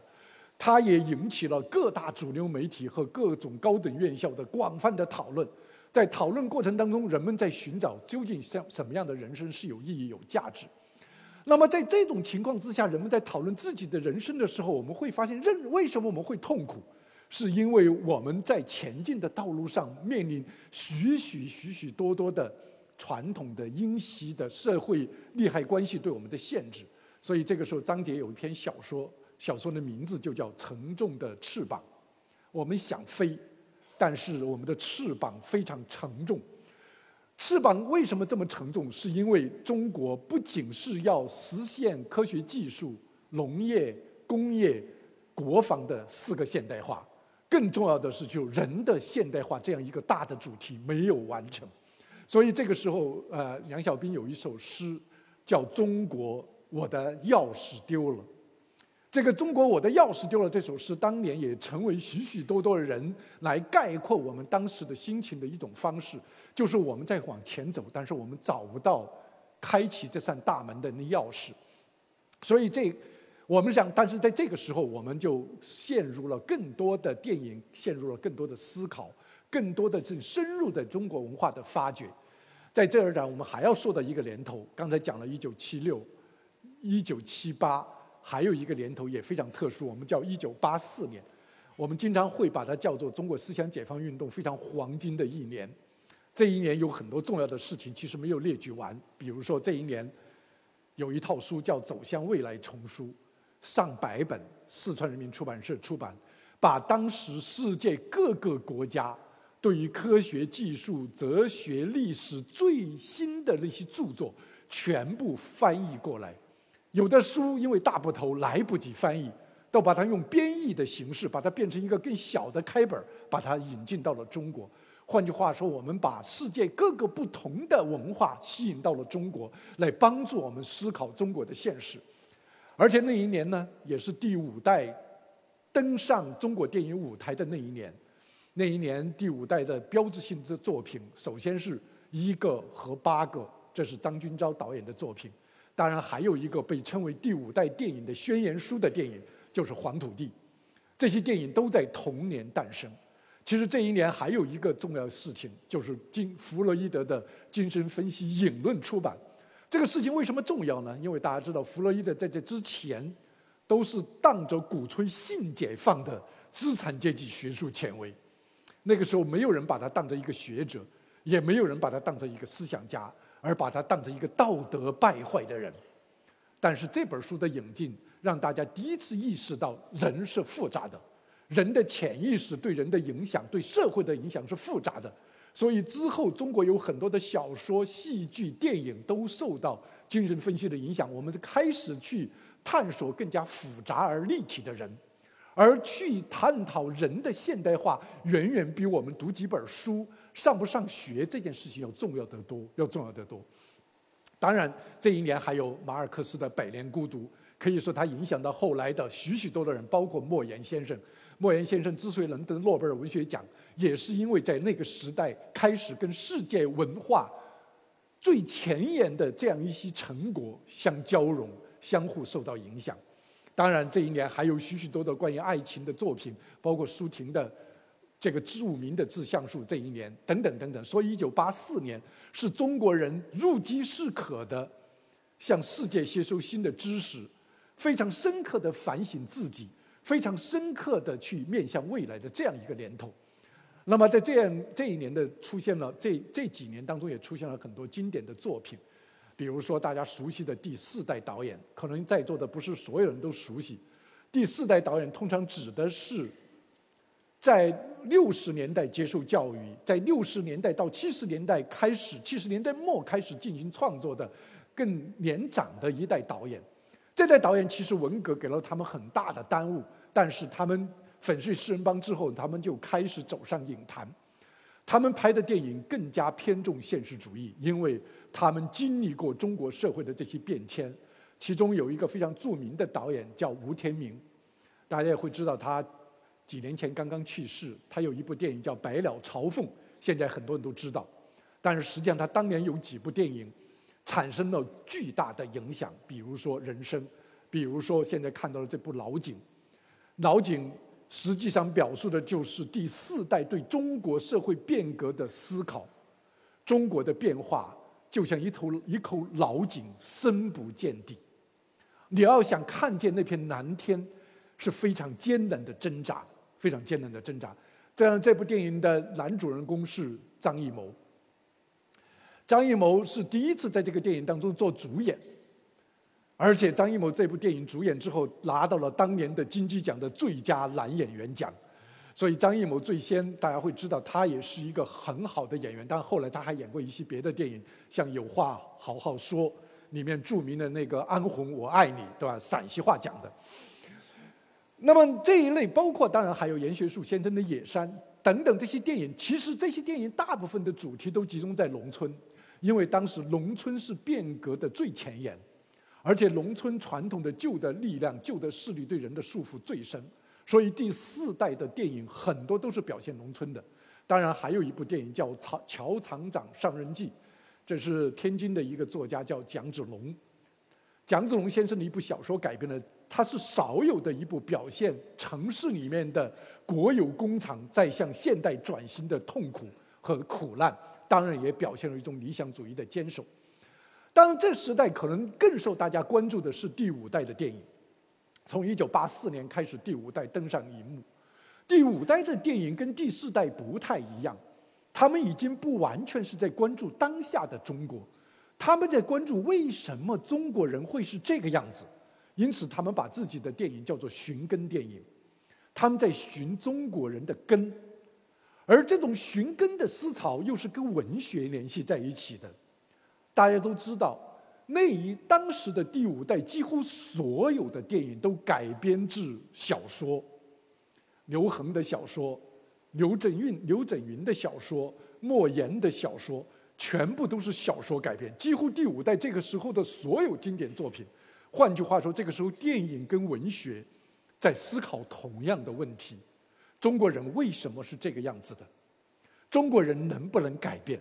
它也引起了各大主流媒体和各种高等院校的广泛的讨论。在讨论过程当中，人们在寻找究竟像什么样的人生是有意义、有价值。那么在这种情况之下，人们在讨论自己的人生的时候，我们会发现，认为什么我们会痛苦，是因为我们在前进的道路上面临许许许许多多的传统的因袭的社会利害关系对我们的限制。所以这个时候，张杰有一篇小说，小说的名字就叫《沉重的翅膀》。我们想飞，但是我们的翅膀非常沉重。翅膀为什么这么沉重？是因为中国不仅是要实现科学技术、农业、工业、国防的四个现代化，更重要的是就人的现代化这样一个大的主题没有完成。所以这个时候，呃，梁小斌有一首诗叫《中国，我的钥匙丢了》。这个“中国，我的钥匙丢了”这首诗，当年也成为许许多多的人来概括我们当时的心情的一种方式，就是我们在往前走，但是我们找不到开启这扇大门的那钥匙。所以这，我们想，但是在这个时候，我们就陷入了更多的电影，陷入了更多的思考，更多的这深入的中国文化的发掘。在这儿呢，我们还要说到一个年头，刚才讲了一九七六、一九七八。还有一个年头也非常特殊，我们叫一九八四年，我们经常会把它叫做中国思想解放运动非常黄金的一年。这一年有很多重要的事情，其实没有列举完。比如说这一年有一套书叫《走向未来》丛书，上百本，四川人民出版社出版，把当时世界各个国家对于科学技术、哲学、历史最新的那些著作全部翻译过来。有的书因为大部头来不及翻译，都把它用编译的形式，把它变成一个更小的开本，把它引进到了中国。换句话说，我们把世界各个不同的文化吸引到了中国，来帮助我们思考中国的现实。而且那一年呢，也是第五代登上中国电影舞台的那一年。那一年第五代的标志性的作品，首先是一个和八个，这是张君钊导演的作品。当然，还有一个被称为第五代电影的宣言书的电影，就是《黄土地》。这些电影都在同年诞生。其实这一年还有一个重要事情，就是精弗洛伊德的精神分析引论出版。这个事情为什么重要呢？因为大家知道，弗洛伊德在这之前都是当着鼓吹性解放的资产阶级学术权威。那个时候，没有人把他当成一个学者，也没有人把他当成一个思想家。而把他当成一个道德败坏的人，但是这本书的引进让大家第一次意识到人是复杂的，人的潜意识对人的影响、对社会的影响是复杂的。所以之后中国有很多的小说、戏剧、电影都受到精神分析的影响，我们开始去探索更加复杂而立体的人，而去探讨人的现代化，远远比我们读几本书。上不上学这件事情要重要得多，要重要得多。当然，这一年还有马尔克斯的《百年孤独》，可以说它影响到后来的许许多多人，包括莫言先生。莫言先生之所以能得诺贝尔文学奖，也是因为在那个时代开始跟世界文化最前沿的这样一些成果相交融，相互受到影响。当然，这一年还有许许多多关于爱情的作品，包括舒婷的。这个著名的志向树这一年，等等等等，所以一九八四年是中国人入饥适渴的，向世界吸收新的知识，非常深刻的反省自己，非常深刻的去面向未来的这样一个年头。那么在这样这一年的出现了，这这几年当中也出现了很多经典的作品，比如说大家熟悉的第四代导演，可能在座的不是所有人都熟悉，第四代导演通常指的是。在六十年代接受教育，在六十年代到七十年代开始，七十年代末开始进行创作的更年长的一代导演，这代导演其实文革给了他们很大的耽误，但是他们粉碎四人帮之后，他们就开始走上影坛，他们拍的电影更加偏重现实主义，因为他们经历过中国社会的这些变迁，其中有一个非常著名的导演叫吴天明，大家也会知道他。几年前刚刚去世。他有一部电影叫《百鸟朝凤》，现在很多人都知道。但是实际上，他当年有几部电影产生了巨大的影响，比如说《人生》，比如说现在看到的这部《老井》。《老井》实际上表述的就是第四代对中国社会变革的思考。中国的变化就像一头一口老井，深不见底。你要想看见那片蓝天，是非常艰难的挣扎，非常艰难的挣扎。这样，这部电影的男主人公是张艺谋。张艺谋是第一次在这个电影当中做主演，而且张艺谋这部电影主演之后，拿到了当年的金鸡奖的最佳男演员奖。所以张艺谋最先大家会知道，他也是一个很好的演员。但后来他还演过一些别的电影，像《有话好好说》里面著名的那个安红我爱你，对吧？陕西话讲的。那么这一类包括当然还有严学树先生的《野山》等等这些电影，其实这些电影大部分的主题都集中在农村。因为当时农村是变革的最前沿，而且农村传统的旧的力量、旧的势力对人的束缚最深，所以第四代的电影很多都是表现农村的。当然，还有一部电影叫《曹乔厂长上任记》，这是天津的一个作家叫蒋子龙，蒋子龙先生的一部小说改编的，它是少有的一部表现城市里面的国有工厂在向现代转型的痛苦和苦难。当然也表现了一种理想主义的坚守。当然，这时代可能更受大家关注的是第五代的电影。从一九八四年开始，第五代登上荧幕。第五代的电影跟第四代不太一样，他们已经不完全是在关注当下的中国，他们在关注为什么中国人会是这个样子。因此，他们把自己的电影叫做寻根电影，他们在寻中国人的根。而这种寻根的思潮又是跟文学联系在一起的。大家都知道，那一当时的第五代几乎所有的电影都改编自小说，刘恒的小说、刘震云、刘震云的小说、莫言的小说，全部都是小说改编。几乎第五代这个时候的所有经典作品，换句话说，这个时候电影跟文学在思考同样的问题。中国人为什么是这个样子的？中国人能不能改变？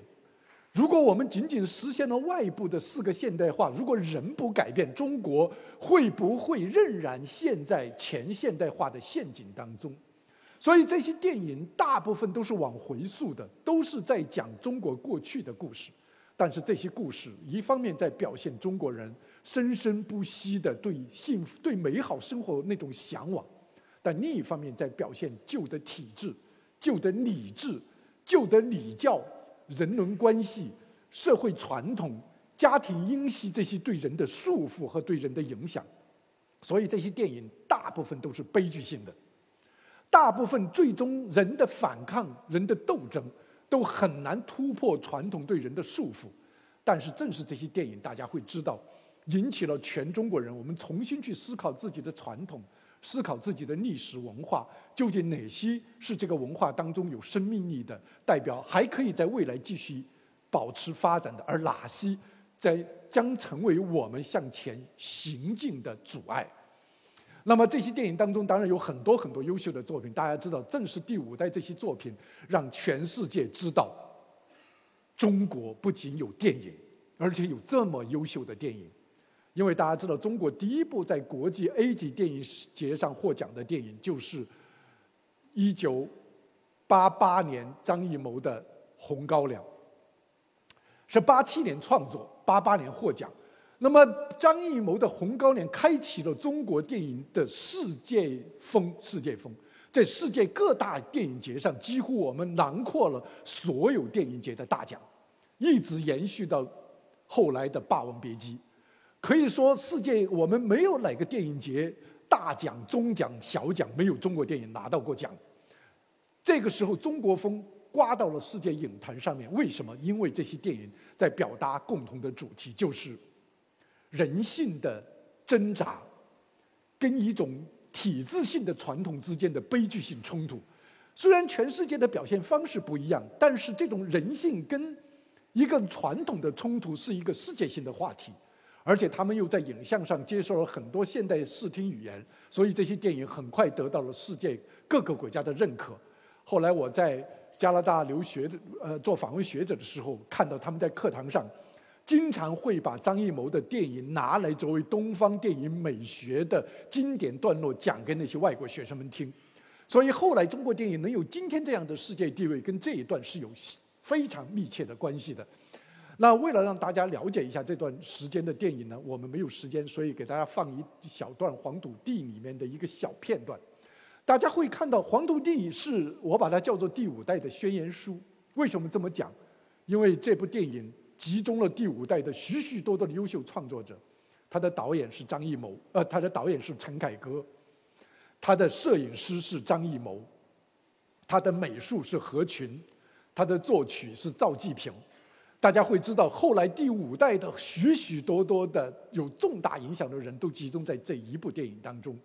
如果我们仅仅实现了外部的四个现代化，如果人不改变，中国会不会仍然陷在前现代化的陷阱当中？所以这些电影大部分都是往回溯的，都是在讲中国过去的故事。但是这些故事一方面在表现中国人生生不息的对幸福、对美好生活那种向往。但另一方面，在表现旧的体制、旧的礼制、旧的礼教、人伦关系、社会传统、家庭因系这些对人的束缚和对人的影响，所以这些电影大部分都是悲剧性的，大部分最终人的反抗、人的斗争都很难突破传统对人的束缚。但是正是这些电影，大家会知道，引起了全中国人，我们重新去思考自己的传统。思考自己的历史文化，究竟哪些是这个文化当中有生命力的代表，还可以在未来继续保持发展的，而哪些在将成为我们向前行进的阻碍？那么这些电影当中，当然有很多很多优秀的作品。大家知道，正是第五代这些作品，让全世界知道，中国不仅有电影，而且有这么优秀的电影。因为大家知道，中国第一部在国际 A 级电影节上获奖的电影就是一九八八年张艺谋的《红高粱》，是八七年创作，八八年获奖。那么张艺谋的《红高粱》开启了中国电影的世界风，世界风，在世界各大电影节上，几乎我们囊括了所有电影节的大奖，一直延续到后来的《霸王别姬》。可以说，世界我们没有哪个电影节大奖、中奖、小奖没有中国电影拿到过奖。这个时候，中国风刮到了世界影坛上面。为什么？因为这些电影在表达共同的主题，就是人性的挣扎，跟一种体制性的传统之间的悲剧性冲突。虽然全世界的表现方式不一样，但是这种人性跟一个传统的冲突是一个世界性的话题。而且他们又在影像上接受了很多现代视听语言，所以这些电影很快得到了世界各个国家的认可。后来我在加拿大留学的呃做访问学者的时候，看到他们在课堂上经常会把张艺谋的电影拿来作为东方电影美学的经典段落讲给那些外国学生们听。所以后来中国电影能有今天这样的世界地位，跟这一段是有非常密切的关系的。那为了让大家了解一下这段时间的电影呢，我们没有时间，所以给大家放一小段《黄土地》里面的一个小片段。大家会看到《黄土地》是我把它叫做第五代的宣言书。为什么这么讲？因为这部电影集中了第五代的许许多多的优秀创作者。他的导演是张艺谋，呃，他的导演是陈凯歌，他的摄影师是张艺谋，他的美术是何群，他的作曲是赵季平。大家会知道，后来第五代的许许多多的有重大影响的人都集中在这一部电影当中。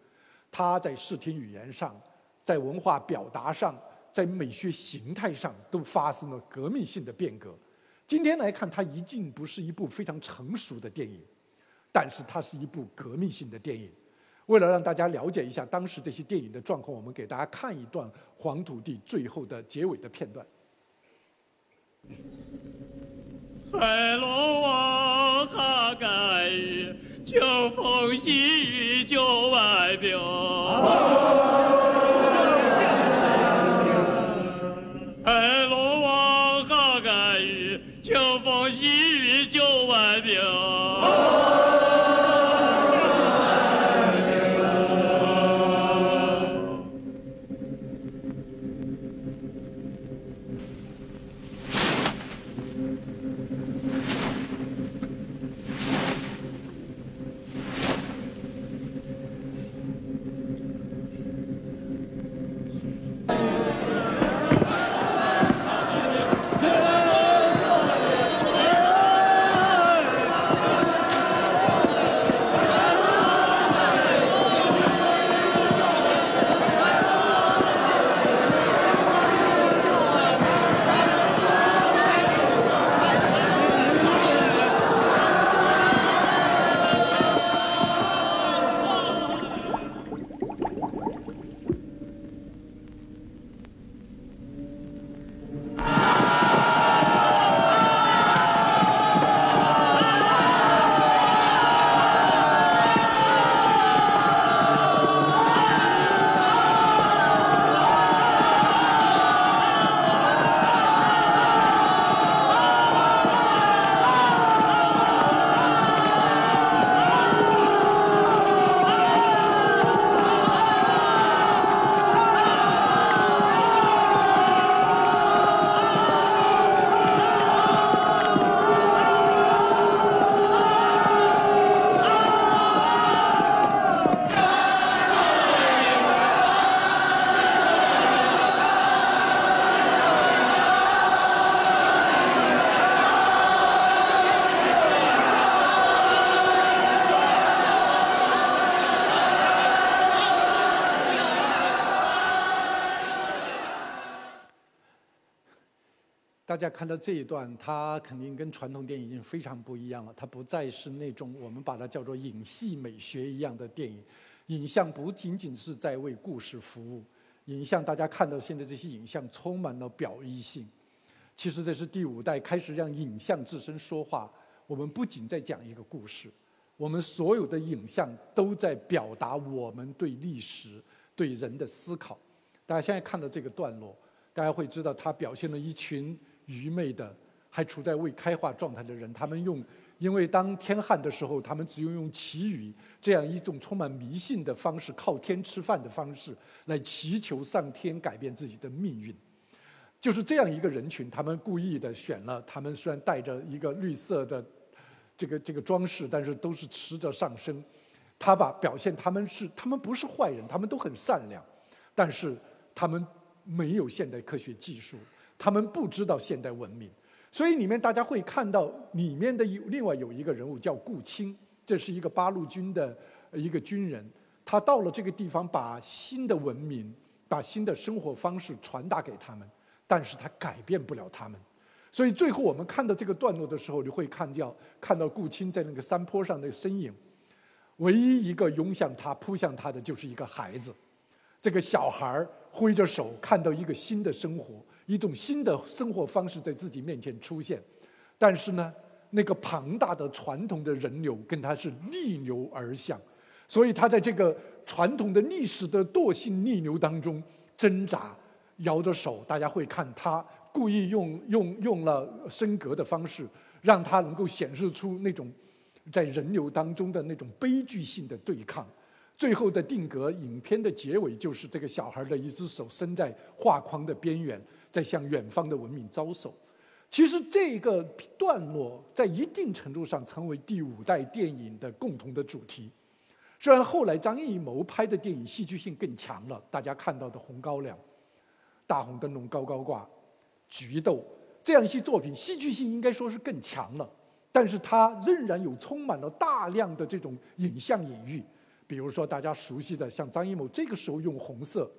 他在视听语言上，在文化表达上，在美学形态上都发生了革命性的变革。今天来看，它一定不是一部非常成熟的电影，但是它是一部革命性的电影。为了让大家了解一下当时这些电影的状况，我们给大家看一段《黄土地》最后的结尾的片段。白龙王哈盖日，秋风细雨旧万标。大家看到这一段，它肯定跟传统电影已经非常不一样了。它不再是那种我们把它叫做影戏美学一样的电影。影像不仅仅是在为故事服务，影像大家看到现在这些影像充满了表意性。其实这是第五代开始让影像自身说话。我们不仅在讲一个故事，我们所有的影像都在表达我们对历史、对人的思考。大家现在看到这个段落，大家会知道它表现了一群。愚昧的，还处在未开化状态的人，他们用，因为当天旱的时候，他们只有用祈雨这样一种充满迷信的方式，靠天吃饭的方式来祈求上天改变自己的命运。就是这样一个人群，他们故意的选了，他们虽然带着一个绿色的这个这个装饰，但是都是持着上身。他把表现他们是，他们不是坏人，他们都很善良，但是他们没有现代科学技术。他们不知道现代文明，所以里面大家会看到里面的有另外有一个人物叫顾青，这是一个八路军的一个军人，他到了这个地方，把新的文明、把新的生活方式传达给他们，但是他改变不了他们，所以最后我们看到这个段落的时候，你会看到看到顾青在那个山坡上的身影，唯一一个涌向他、扑向他的就是一个孩子。这个小孩儿挥着手，看到一个新的生活，一种新的生活方式在自己面前出现。但是呢，那个庞大的传统的人流跟他是逆流而上，所以他在这个传统的历史的惰性逆流当中挣扎，摇着手。大家会看他故意用用用了升格的方式，让他能够显示出那种在人流当中的那种悲剧性的对抗。最后的定格，影片的结尾就是这个小孩的一只手伸在画框的边缘，在向远方的文明招手。其实这个段落在一定程度上成为第五代电影的共同的主题。虽然后来张艺谋拍的电影戏剧性更强了，大家看到的《红高粱》《大红灯笼高高挂》《菊豆》这样一些作品，戏剧性应该说是更强了，但是它仍然有充满了大量的这种影像隐喻。比如说大家熟悉的，像张艺谋这个时候用红色，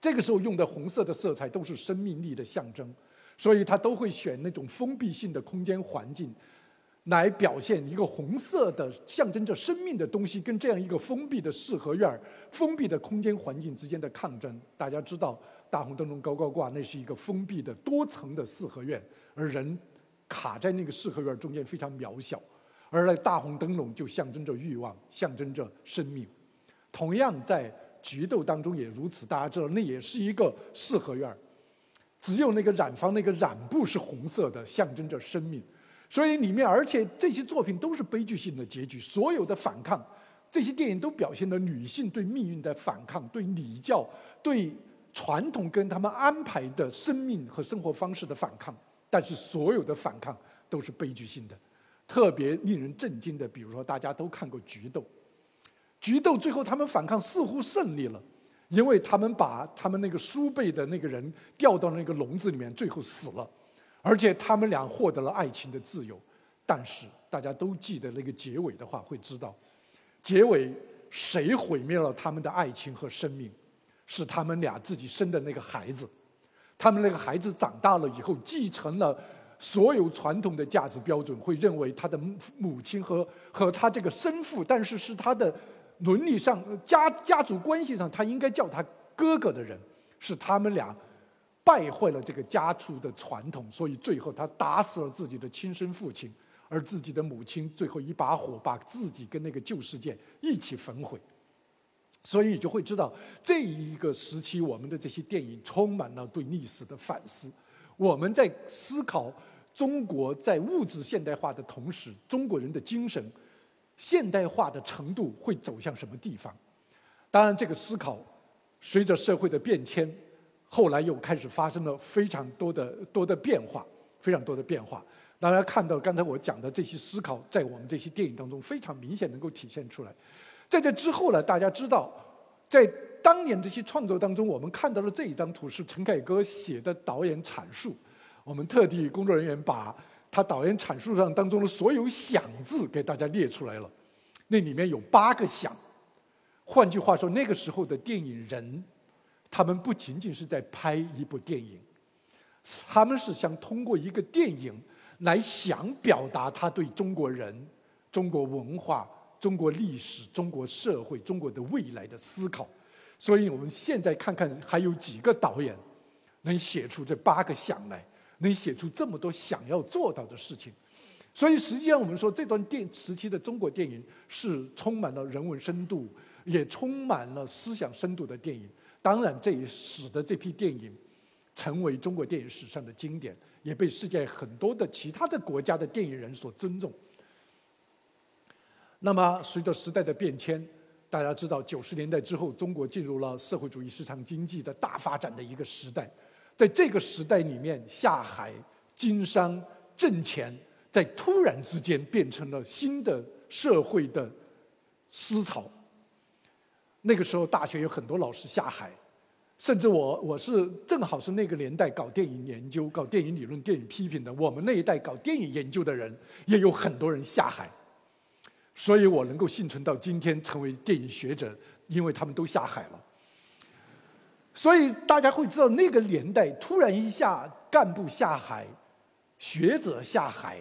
这个时候用的红色的色彩都是生命力的象征。所以他都会选那种封闭性的空间环境，来表现一个红色的象征着生命的东西跟这样一个封闭的四合院封闭的空间环境之间的抗争。大家知道，大红灯笼高高挂，那是一个封闭的多层的四合院，而人卡在那个四合院中间非常渺小。而那大红灯笼就象征着欲望，象征着生命。同样在菊豆当中也如此，大家知道那也是一个四合院只有那个染坊那个染布是红色的，象征着生命。所以里面，而且这些作品都是悲剧性的结局。所有的反抗，这些电影都表现了女性对命运的反抗，对礼教、对传统跟他们安排的生命和生活方式的反抗。但是所有的反抗都是悲剧性的。特别令人震惊的，比如说大家都看过《菊豆》，《菊豆》最后他们反抗似乎胜利了。因为他们把他们那个叔辈的那个人掉到那个笼子里面，最后死了，而且他们俩获得了爱情的自由。但是大家都记得那个结尾的话，会知道，结尾谁毁灭了他们的爱情和生命？是他们俩自己生的那个孩子。他们那个孩子长大了以后，继承了所有传统的价值标准，会认为他的母亲和和他这个生父，但是是他的。伦理上、家家族关系上，他应该叫他哥哥的人，是他们俩败坏了这个家族的传统，所以最后他打死了自己的亲生父亲，而自己的母亲最后一把火把自己跟那个旧世界一起焚毁。所以你就会知道，这一个时期我们的这些电影充满了对历史的反思。我们在思考中国在物质现代化的同时，中国人的精神。现代化的程度会走向什么地方？当然，这个思考随着社会的变迁，后来又开始发生了非常多的多的变化，非常多的变化。大家看到刚才我讲的这些思考，在我们这些电影当中非常明显能够体现出来。在这之后呢，大家知道，在当年这些创作当中，我们看到的这一张图是陈凯歌写的导演阐述。我们特地工作人员把。他导演阐述上当中的所有“想”字给大家列出来了，那里面有八个“想”。换句话说，那个时候的电影人，他们不仅仅是在拍一部电影，他们是想通过一个电影来想表达他对中国人、中国文化、中国历史、中国社会、中国的未来的思考。所以我们现在看看还有几个导演能写出这八个“想”来。能写出这么多想要做到的事情，所以实际上我们说这段电时期的中国电影是充满了人文深度，也充满了思想深度的电影。当然，这也使得这批电影成为中国电影史上的经典，也被世界很多的其他的国家的电影人所尊重。那么，随着时代的变迁，大家知道，九十年代之后，中国进入了社会主义市场经济的大发展的一个时代。在这个时代里面，下海经商挣钱，在突然之间变成了新的社会的思潮。那个时候，大学有很多老师下海，甚至我我是正好是那个年代搞电影研究、搞电影理论、电影批评的。我们那一代搞电影研究的人，也有很多人下海，所以我能够幸存到今天，成为电影学者，因为他们都下海了。所以大家会知道，那个年代突然一下干部下海，学者下海，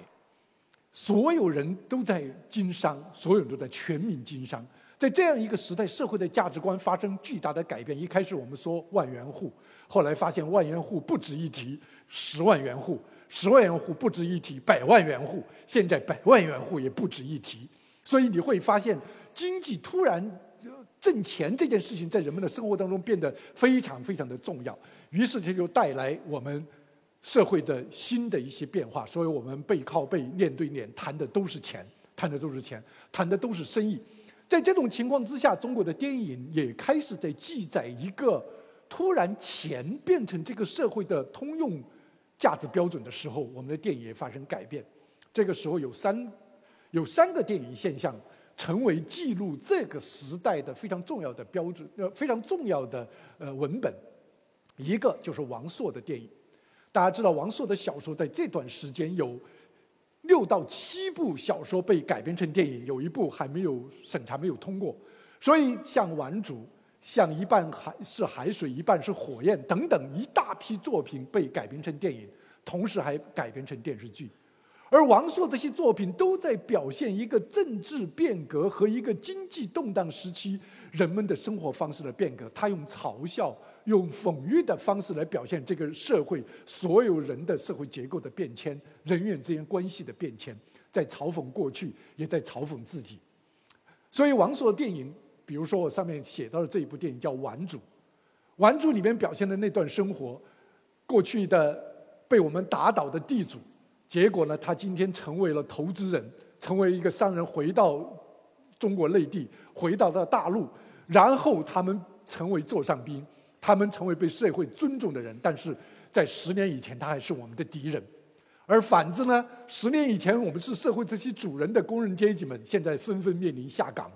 所有人都在经商，所有人都在全民经商。在这样一个时代，社会的价值观发生巨大的改变。一开始我们说万元户，后来发现万元户不值一提，十万元户，十万元户不值一提，百万元户，现在百万元户也不值一提。所以你会发现，经济突然挣钱这件事情在人们的生活当中变得非常非常的重要。于是这就带来我们社会的新的一些变化。所以我们背靠背、面对面谈的都是钱，谈的都是钱，谈的都是生意。在这种情况之下，中国的电影也开始在记载一个突然钱变成这个社会的通用价值标准的时候，我们的电影也发生改变。这个时候有三有三个电影现象成为记录这个时代的非常重要的标志，呃，非常重要的呃文本。一个就是王朔的电影，大家知道王朔的小说在这段时间有。六到七部小说被改编成电影，有一部还没有审查，没有通过。所以像《顽主》、像一半海是海水，一半是火焰等等一大批作品被改编成电影，同时还改编成电视剧。而王朔这些作品都在表现一个政治变革和一个经济动荡时期人们的生活方式的变革。他用嘲笑。用讽喻的方式来表现这个社会所有人的社会结构的变迁、人员之间关系的变迁，在嘲讽过去，也在嘲讽自己。所以王朔的电影，比如说我上面写到的这一部电影叫《顽主》，《顽主》里面表现的那段生活，过去的被我们打倒的地主，结果呢，他今天成为了投资人，成为一个商人，回到中国内地，回到了大陆，然后他们成为座上宾。他们成为被社会尊重的人，但是在十年以前，他还是我们的敌人；而反之呢，十年以前我们是社会这些主人的工人阶级们，现在纷纷面临下岗。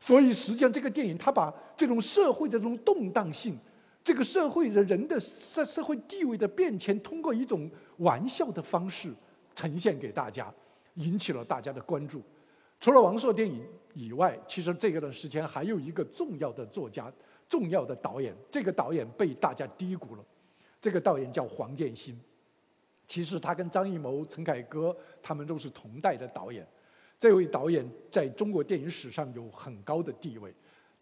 所以，实际上这个电影，它把这种社会的这种动荡性，这个社会的人的社社会地位的变迁，通过一种玩笑的方式呈现给大家，引起了大家的关注。除了王朔电影以外，其实这个段时间还有一个重要的作家。重要的导演，这个导演被大家低估了。这个导演叫黄建新，其实他跟张艺谋、陈凯歌他们都是同代的导演。这位导演在中国电影史上有很高的地位，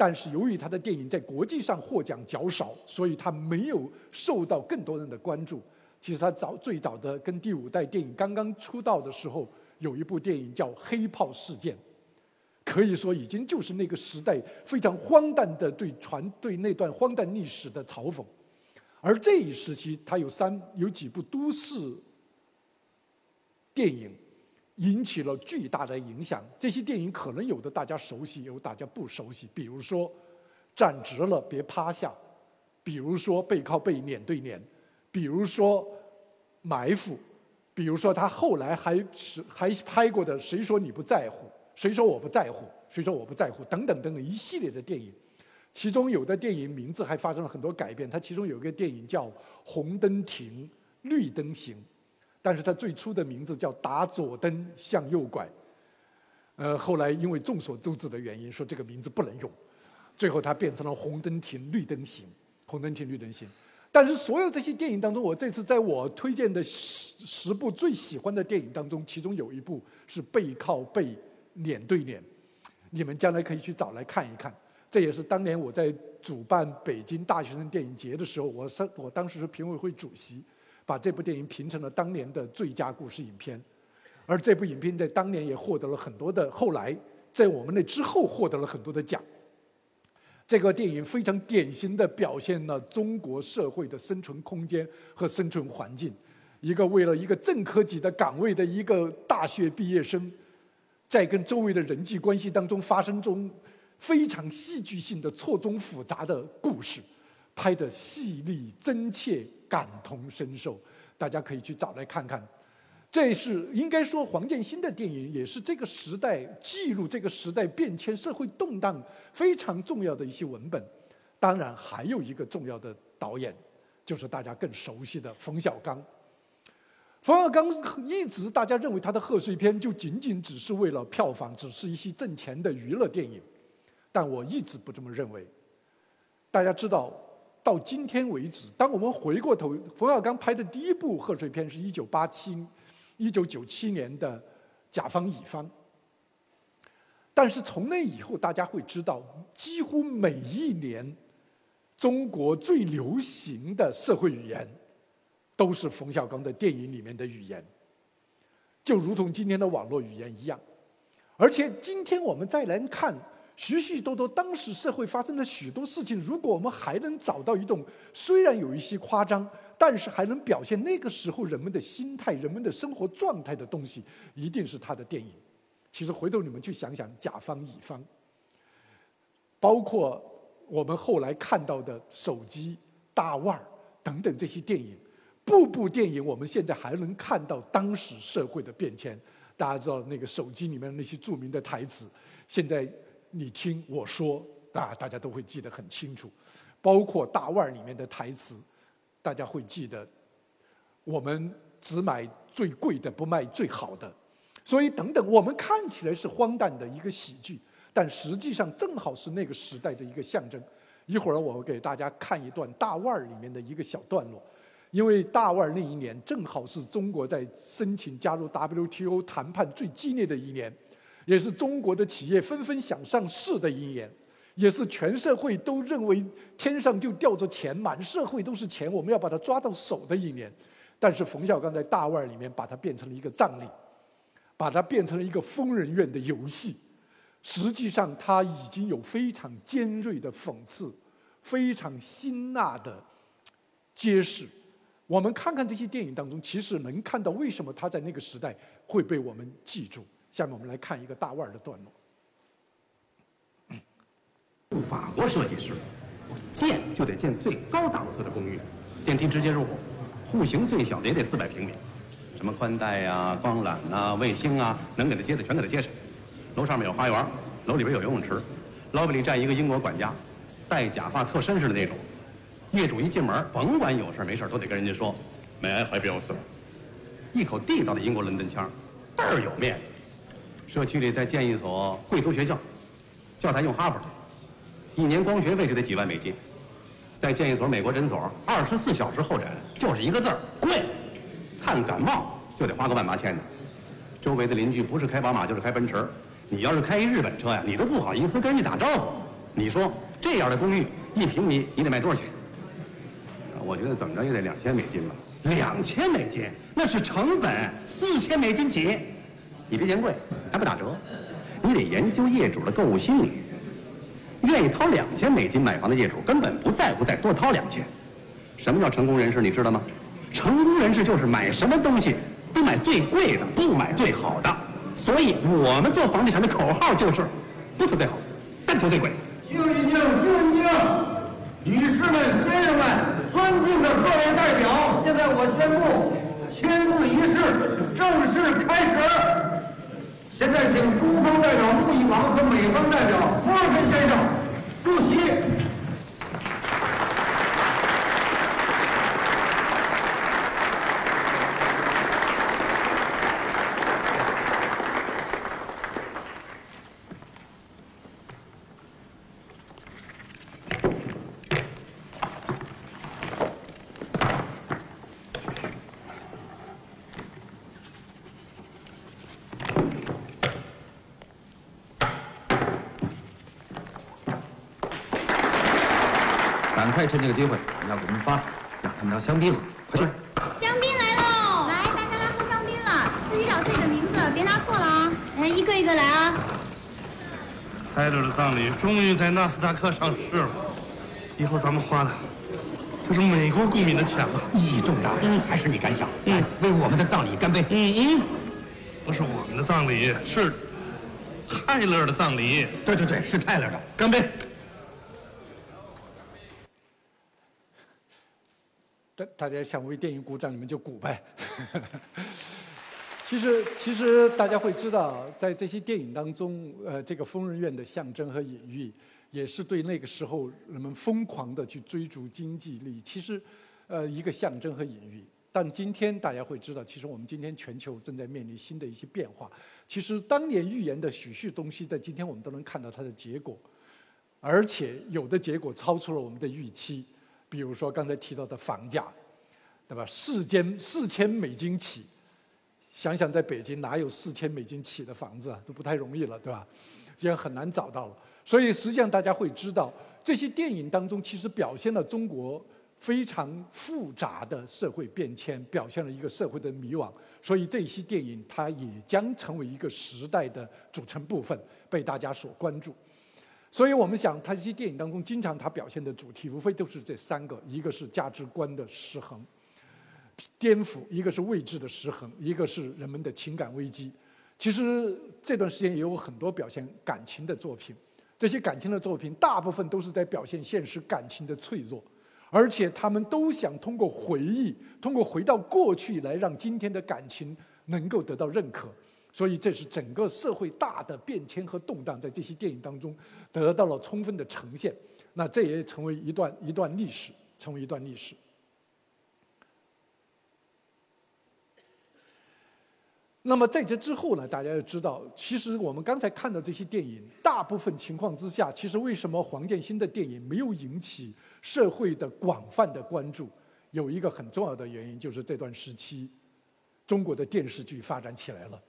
但是由于他的电影在国际上获奖较少，所以他没有受到更多人的关注。其实他早最早的跟第五代电影刚刚出道的时候，有一部电影叫《黑炮事件》。可以说，已经就是那个时代非常荒诞的对传对那段荒诞历史的嘲讽。而这一时期，他有三有几部都市电影引起了巨大的影响。这些电影可能有的大家熟悉，有大家不熟悉。比如说《站直了别趴下》，比如说《背靠背脸对脸》，比如说《埋伏》，比如说他后来还是还拍过的《谁说你不在乎》。谁说我不在乎？谁说我不在乎？等等等等一系列的电影，其中有的电影名字还发生了很多改变。它其中有一个电影叫《红灯停，绿灯行》，但是它最初的名字叫《打左灯向右拐》。呃，后来因为众所周知的原因，说这个名字不能用，最后它变成了《红灯停，绿灯行》。红灯停，绿灯行。但是所有这些电影当中，我这次在我推荐的十十部最喜欢的电影当中，其中有一部是背靠背。脸对脸，你们将来可以去找来看一看。这也是当年我在主办北京大学生电影节的时候，我是我当时是评委会主席，把这部电影评成了当年的最佳故事影片。而这部影片在当年也获得了很多的，后来在我们那之后获得了很多的奖。这个电影非常典型的表现了中国社会的生存空间和生存环境。一个为了一个正科级的岗位的一个大学毕业生。在跟周围的人际关系当中发生中非常戏剧性的错综复杂的故事，拍的细腻真切、感同身受，大家可以去找来看看。这是应该说黄建新的电影，也是这个时代记录这个时代变迁、社会动荡非常重要的一些文本。当然，还有一个重要的导演，就是大家更熟悉的冯小刚。冯小刚一直大家认为他的贺岁片就仅仅只是为了票房，只是一些挣钱的娱乐电影，但我一直不这么认为。大家知道，到今天为止，当我们回过头，冯小刚拍的第一部贺岁片是一九八七一九九七年的甲方乙方。但是从那以后，大家会知道，几乎每一年，中国最流行的社会语言，都是冯小刚的电影里面的语言，就如同今天的网络语言一样。而且今天我们再来看许许多多当时社会发生的许多事情，如果我们还能找到一种虽然有一些夸张，但是还能表现那个时候人们的心态、人们的生活状态的东西，一定是他的电影。其实回头你们去想想，甲方乙方，包括我们后来看到的手机、大腕儿等等这些电影，部部电影我们现在还能看到当时社会的变迁。大家知道那个手机里面那些著名的台词，现在你听我说啊，大家都会记得很清楚。包括大腕儿里面的台词，大家会记得，我们只买最贵的，不卖最好的。所以，等等，我们看起来是荒诞的一个喜剧，但实际上正好是那个时代的一个象征。一会儿我给大家看一段大腕儿里面的一个小段落，因为大腕儿那一年正好是中国在申请加入 WTO 谈判最激烈的一年，也是中国的企业纷纷想上市的一年，也是全社会都认为天上就掉着钱，满社会都是钱，我们要把它抓到手的一年。但是冯小刚在大腕儿里面把它变成了一个葬礼。把它变成了一个疯人院的游戏，实际上它已经有非常尖锐的讽刺，非常辛辣的揭示。我们看看这些电影当中，其实能看到为什么他在那个时代会被我们记住。下面我们来看一个大腕儿的段落。法国设计师，建就得建最高档次的公寓，电梯直接入户，户型最小的也得四百平米。什么宽带呀、光缆呐、卫星啊，能给他接的全给他接上。楼上面有花园，楼里边有游泳池，老板里站一个英国管家，戴假发特绅士的那种。业主一进门，甭管有事没事都得跟人家说，May I help you, sir？一口地道的英国伦敦腔，倍儿有面子。社区里再建一所贵族学校，教材用哈佛的，一年光学费就得几万美金。再建一所美国诊所，二十四小时候诊，就是一个字儿贵。看感冒就得花个万八千的，周围的邻居不是开宝马就是开奔驰，你要是开一日本车呀，你都不好意思跟人家打招呼。你说这样的公寓一平米你得卖多少钱？我觉得怎么着也得两千美金吧。两千美金那是成本，四千美金起。你别嫌贵，还不打折。你得研究业主的购物心理。愿意掏两千美金买房的业主根本不在乎再多掏两千。什么叫成功人士？你知道吗？成功人士就是买什么东西都买最贵的，不买最好的。所以我们做房地产的口号就是：不求最好，但求最贵。静一静，静一静，女士们、先生们，尊敬的各位代表，现在我宣布签字仪式正式开始。现在请中方代表陆毅王和美方代表莫尔根先生入席。快趁这个机会，要给他们发，让他们当香槟喝，快去！香槟来喽！来，大家来喝香槟了，自己找自己的名字，别拿错了啊！来，一个一个来啊！泰勒的葬礼终于在纳斯达克上市了，以后咱们花的就是美国公民的钱了，意义重大。嗯，还是你敢想？嗯，为我们的葬礼干杯！嗯嗯，不是我们的葬礼，是泰勒的葬礼。对对对，是泰勒的，干杯！大大家想为电影鼓掌，你们就鼓呗。其实，其实大家会知道，在这些电影当中，呃，这个疯人院的象征和隐喻，也是对那个时候人们疯狂的去追逐经济利益，其实，呃，一个象征和隐喻。但今天大家会知道，其实我们今天全球正在面临新的一些变化。其实当年预言的许许东西，在今天我们都能看到它的结果，而且有的结果超出了我们的预期。比如说刚才提到的房价，对吧？四千四千美金起，想想在北京哪有四千美金起的房子啊，都不太容易了，对吧？也很难找到了。所以实际上大家会知道，这些电影当中其实表现了中国非常复杂的社会变迁，表现了一个社会的迷惘。所以这些电影它也将成为一个时代的组成部分，被大家所关注。所以我们想，它这些电影当中，经常它表现的主题无非都是这三个：一个是价值观的失衡、颠覆；一个是位置的失衡；一个是人们的情感危机。其实这段时间也有很多表现感情的作品，这些感情的作品大部分都是在表现现实感情的脆弱。而且他们都想通过回忆，通过回到过去来让今天的感情能够得到认可，所以这是整个社会大的变迁和动荡在这些电影当中得到了充分的呈现。那这也成为一段一段历史，成为一段历史。那么在这之后呢，大家要知道，其实我们刚才看到这些电影，大部分情况之下，其实为什么黄建新的电影没有引起？社会的广泛的关注，有一个很重要的原因，就是这段时期，中国的电视剧发展起来了，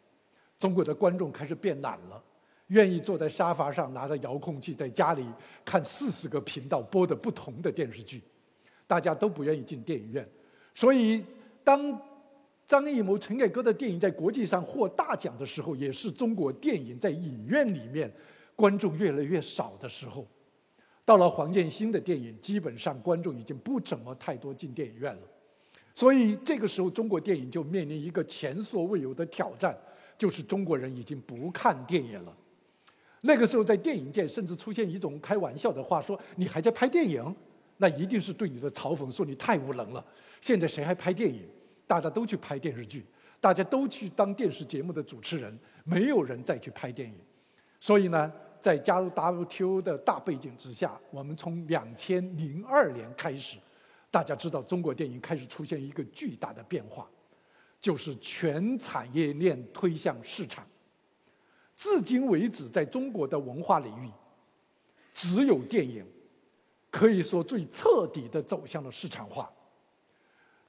中国的观众开始变懒了，愿意坐在沙发上拿着遥控器在家里看四十个频道播的不同的电视剧，大家都不愿意进电影院，所以当张艺谋、陈凯歌的电影在国际上获大奖的时候，也是中国电影在影院里面观众越来越少的时候。到了黄建新的电影，基本上观众已经不怎么太多进电影院了，所以这个时候中国电影就面临一个前所未有的挑战，就是中国人已经不看电影了。那个时候在电影界甚至出现一种开玩笑的话，说你还在拍电影，那一定是对你的嘲讽，说你太无能了。现在谁还拍电影？大家都去拍电视剧，大家都去当电视节目的主持人，没有人再去拍电影。所以呢？在加入 WTO 的大背景之下，我们从两千零二年开始，大家知道中国电影开始出现一个巨大的变化，就是全产业链推向市场。至今为止，在中国的文化领域，只有电影可以说最彻底的走向了市场化。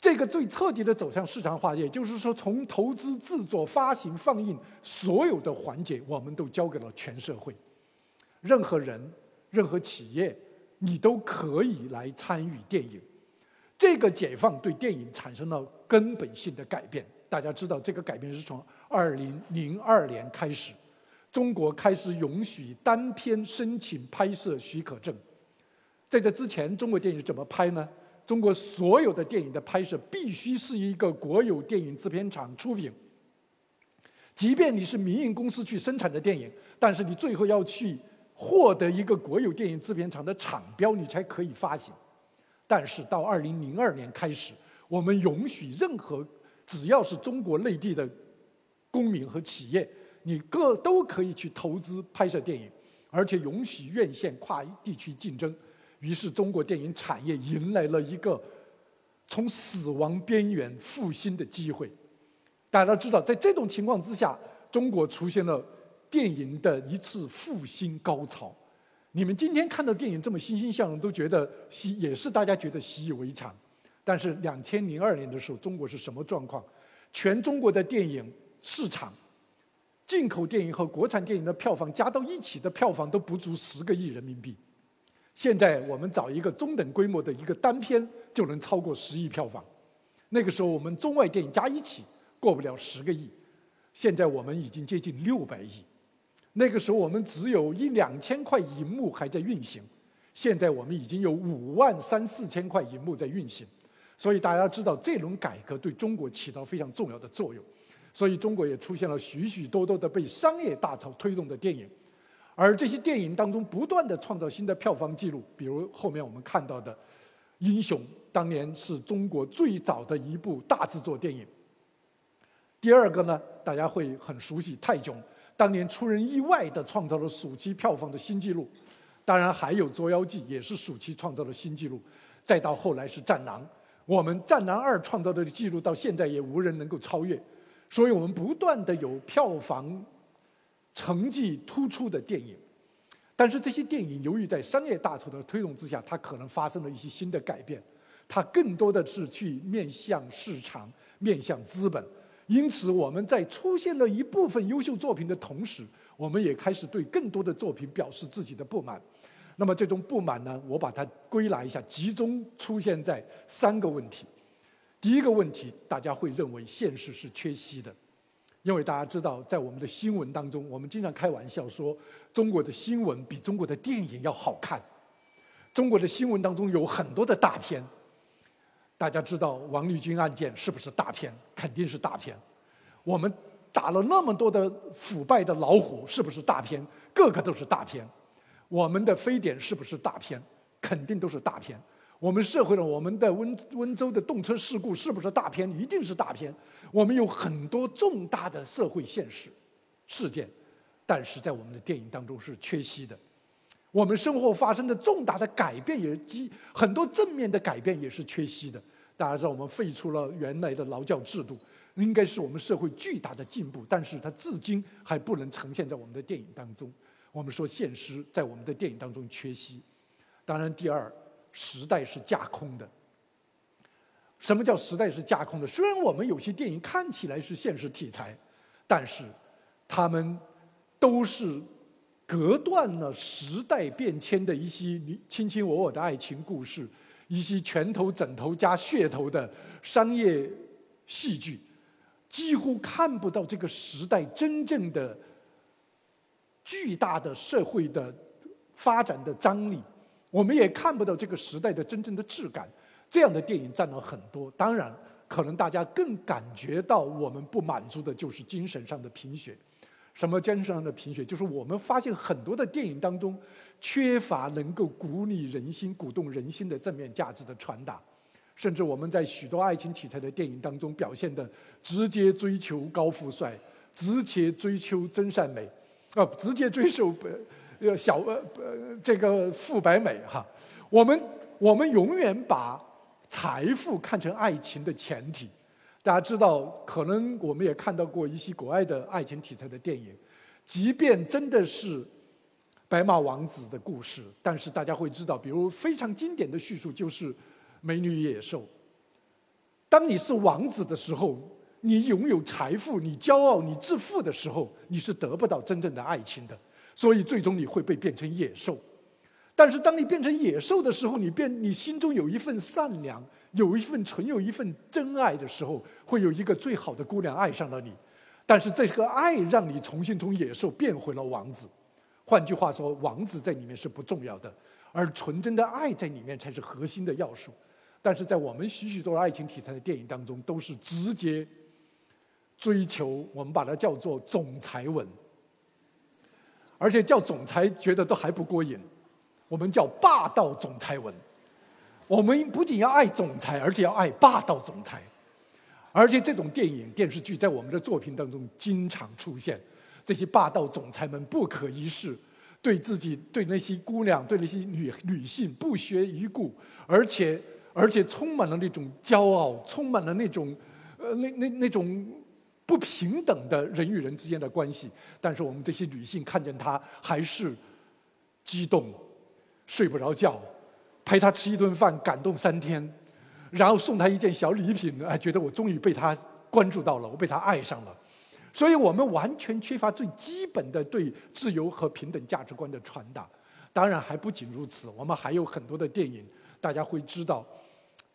这个最彻底的走向市场化，也就是说，从投资、制作、发行、放映所有的环节，我们都交给了全社会。任何人、任何企业，你都可以来参与电影。这个解放对电影产生了根本性的改变。大家知道，这个改变是从二零零二年开始，中国开始允许单片申请拍摄许可证。在这之前，中国电影怎么拍呢？中国所有的电影的拍摄必须是一个国有电影制片厂出品，即便你是民营公司去生产的电影，但是你最后要去。获得一个国有电影制片厂的厂标，你才可以发行。但是到二零零二年开始，我们允许任何只要是中国内地的公民和企业，你各都可以去投资拍摄电影，而且允许院线跨地区竞争。于是，中国电影产业迎来了一个从死亡边缘复兴的机会。大家知道，在这种情况之下，中国出现了。电影的一次复兴高潮，你们今天看到电影这么欣欣向荣，都觉得习也是大家觉得习以为常。但是两千零二年的时候，中国是什么状况？全中国的电影市场，进口电影和国产电影的票房加到一起的票房都不足十个亿人民币。现在我们找一个中等规模的一个单片就能超过十亿票房，那个时候我们中外电影加一起过不了十个亿，现在我们已经接近六百亿。那个时候我们只有一两千块银幕还在运行，现在我们已经有五万三四千块银幕在运行，所以大家知道这轮改革对中国起到非常重要的作用，所以中国也出现了许许多多的被商业大潮推动的电影，而这些电影当中不断的创造新的票房记录，比如后面我们看到的《英雄》，当年是中国最早的一部大制作电影。第二个呢，大家会很熟悉《泰囧》。当年出人意外的创造了暑期票房的新纪录，当然还有《捉妖记》也是暑期创造了新纪录，再到后来是《战狼》，我们《战狼二》创造的记录到现在也无人能够超越，所以我们不断的有票房成绩突出的电影，但是这些电影由于在商业大潮的推动之下，它可能发生了一些新的改变，它更多的是去面向市场、面向资本。因此，我们在出现了一部分优秀作品的同时，我们也开始对更多的作品表示自己的不满。那么，这种不满呢，我把它归纳一下，集中出现在三个问题。第一个问题，大家会认为现实是缺席的，因为大家知道，在我们的新闻当中，我们经常开玩笑说，中国的新闻比中国的电影要好看。中国的新闻当中有很多的大片。大家知道王立军案件是不是大片？肯定是大片。我们打了那么多的腐败的老虎，是不是大片？个个都是大片。我们的非典是不是大片？肯定都是大片。我们社会的我们的温温州的动车事故是不是大片？一定是大片。我们有很多重大的社会现实事件，但是在我们的电影当中是缺席的。我们生活发生的重大的改变也基很多正面的改变也是缺席的。大家知道，我们废除了原来的劳教制度，应该是我们社会巨大的进步，但是它至今还不能呈现在我们的电影当中。我们说现实在我们的电影当中缺席。当然，第二，时代是架空的。什么叫时代是架空的？虽然我们有些电影看起来是现实题材，但是他们都是。隔断了时代变迁的一些你卿卿我我的爱情故事，一些拳头枕头加噱头的商业戏剧，几乎看不到这个时代真正的巨大的社会的发展的张力，我们也看不到这个时代的真正的质感。这样的电影占了很多，当然，可能大家更感觉到我们不满足的就是精神上的贫血。什么精神上的贫血？就是我们发现很多的电影当中，缺乏能够鼓励人心、鼓动人心的正面价值的传达，甚至我们在许多爱情题材的电影当中表现的直接追求高富帅，直接追求真善美，啊，直接追求呃小呃呃这个富白美哈。我们我们永远把财富看成爱情的前提。大家知道，可能我们也看到过一些国外的爱情题材的电影，即便真的是白马王子的故事，但是大家会知道，比如非常经典的叙述就是《美女与野兽》。当你是王子的时候，你拥有财富，你骄傲，你致富的时候，你是得不到真正的爱情的，所以最终你会被变成野兽。但是当你变成野兽的时候，你变，你心中有一份善良。有一份存有一份真爱的时候，会有一个最好的姑娘爱上了你，但是这个爱让你重新从野兽变回了王子。换句话说，王子在里面是不重要的，而纯真的爱在里面才是核心的要素。但是在我们许许多多爱情题材的电影当中，都是直接追求，我们把它叫做总裁吻，而且叫总裁觉得都还不过瘾，我们叫霸道总裁文。我们不仅要爱总裁，而且要爱霸道总裁，而且这种电影电视剧在我们的作品当中经常出现。这些霸道总裁们不可一世，对自己、对那些姑娘、对那些女女性不屑一顾，而且而且充满了那种骄傲，充满了那种呃那那那种不平等的人与人之间的关系。但是我们这些女性看见他，还是激动，睡不着觉。陪他吃一顿饭，感动三天，然后送他一件小礼品，哎，觉得我终于被他关注到了，我被他爱上了。所以我们完全缺乏最基本的对自由和平等价值观的传达。当然还不仅如此，我们还有很多的电影，大家会知道，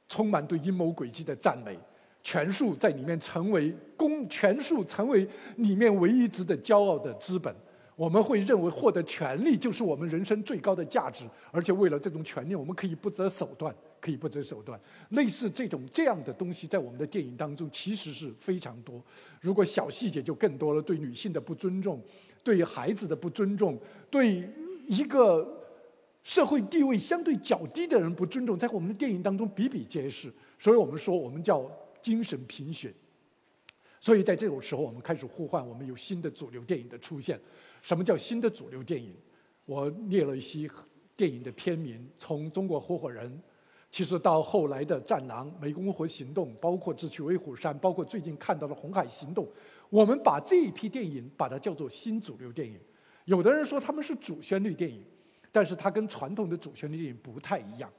充满对阴谋诡计的赞美，权术在里面成为公，权术成为里面唯一值得骄傲的资本。我们会认为获得权利就是我们人生最高的价值，而且为了这种权利，我们可以不择手段，可以不择手段。类似这种这样的东西，在我们的电影当中其实是非常多。如果小细节就更多了，对女性的不尊重，对孩子的不尊重，对一个社会地位相对较低的人不尊重，在我们的电影当中比比皆是。所以我们说，我们叫精神贫血。所以在这种时候，我们开始呼唤，我们有新的主流电影的出现。什么叫新的主流电影？我列了一些电影的片名，从《中国合伙人》，其实到后来的《战狼》《湄公河行动》，包括《智取威虎山》，包括最近看到的《红海行动》，我们把这一批电影把它叫做新主流电影。有的人说他们是主旋律电影，但是它跟传统的主旋律电影不太一样。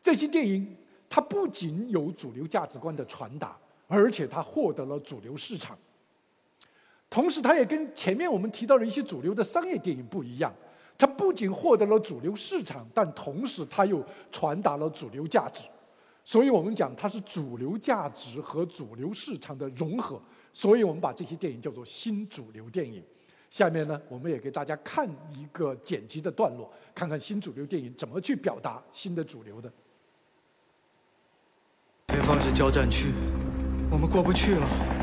这些电影它不仅有主流价值观的传达，而且它获得了主流市场。同时，它也跟前面我们提到的一些主流的商业电影不一样，它不仅获得了主流市场，但同时它又传达了主流价值。所以我们讲它是主流价值和主流市场的融合。所以我们把这些电影叫做新主流电影。下面呢，我们也给大家看一个剪辑的段落，看看新主流电影怎么去表达新的主流的。前方是交战区，我们过不去了。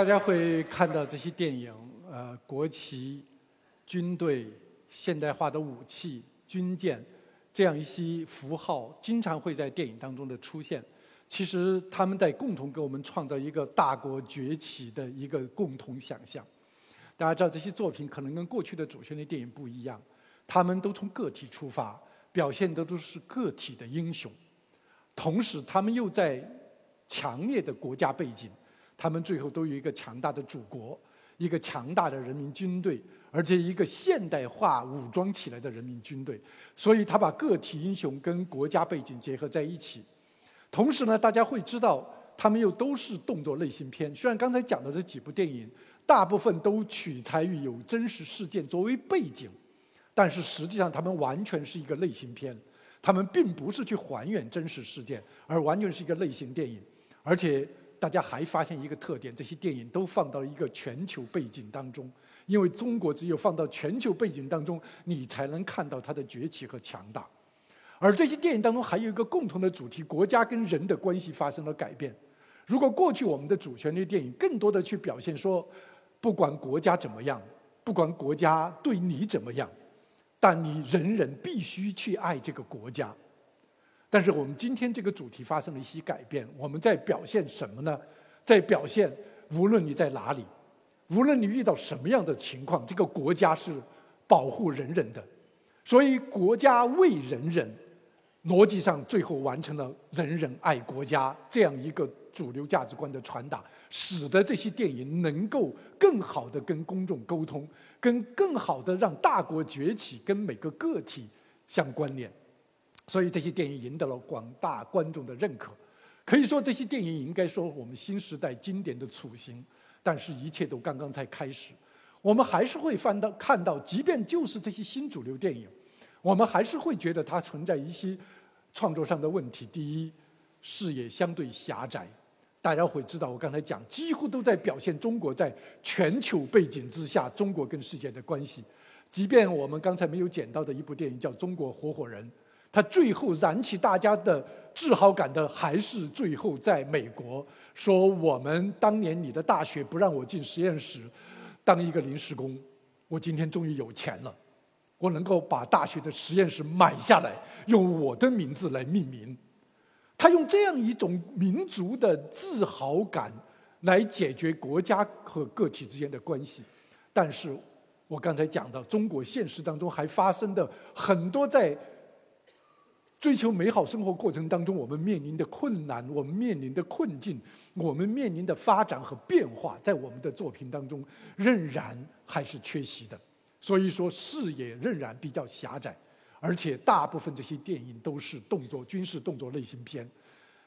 大家会看到这些电影，呃，国旗、军队、现代化的武器、军舰，这样一些符号，经常会在电影当中的出现。其实他们在共同给我们创造一个大国崛起的一个共同想象。大家知道这些作品可能跟过去的主旋律电影不一样，他们都从个体出发，表现的都是个体的英雄，同时他们又在强烈的国家背景。他们最后都有一个强大的祖国，一个强大的人民军队，而且一个现代化武装起来的人民军队。所以他把个体英雄跟国家背景结合在一起。同时呢，大家会知道，他们又都是动作类型片。虽然刚才讲的这几部电影，大部分都取材于有真实事件作为背景，但是实际上他们完全是一个类型片。他们并不是去还原真实事件，而完全是一个类型电影，而且。大家还发现一个特点：这些电影都放到了一个全球背景当中，因为中国只有放到全球背景当中，你才能看到它的崛起和强大。而这些电影当中还有一个共同的主题：国家跟人的关系发生了改变。如果过去我们的主旋律电影更多的去表现说，不管国家怎么样，不管国家对你怎么样，但你人人必须去爱这个国家。但是我们今天这个主题发生了一些改变，我们在表现什么呢？在表现无论你在哪里，无论你遇到什么样的情况，这个国家是保护人人的。所以国家为人人，逻辑上最后完成了人人爱国家这样一个。主流价值观的传达，使得这些电影能够更好的跟公众沟通，跟更好的让大国崛起跟每个个体相关联，所以这些电影赢得了广大观众的认可。可以说，这些电影应该说我们新时代经典的雏形。但是，一切都刚刚才开始。我们还是会翻到看到，即便就是这些新主流电影，我们还是会觉得它存在一些创作上的问题。第一，视野相对狭窄。大家会知道，我刚才讲，几乎都在表现中国在全球背景之下，中国跟世界的关系。即便我们刚才没有捡到的一部电影叫《中国合伙人》，他最后燃起大家的自豪感的，还是最后在美国说：“我们当年你的大学不让我进实验室当一个临时工，我今天终于有钱了，我能够把大学的实验室买下来，用我的名字来命名。”他用这样一种民族的自豪感来解决国家和个体之间的关系，但是，我刚才讲到，中国现实当中还发生的很多在追求美好生活过程当中，我们面临的困难，我们面临的困境，我们面临的发展和变化，在我们的作品当中仍然还是缺席的，所以说视野仍然比较狭窄。而且大部分这些电影都是动作、军事动作类型片。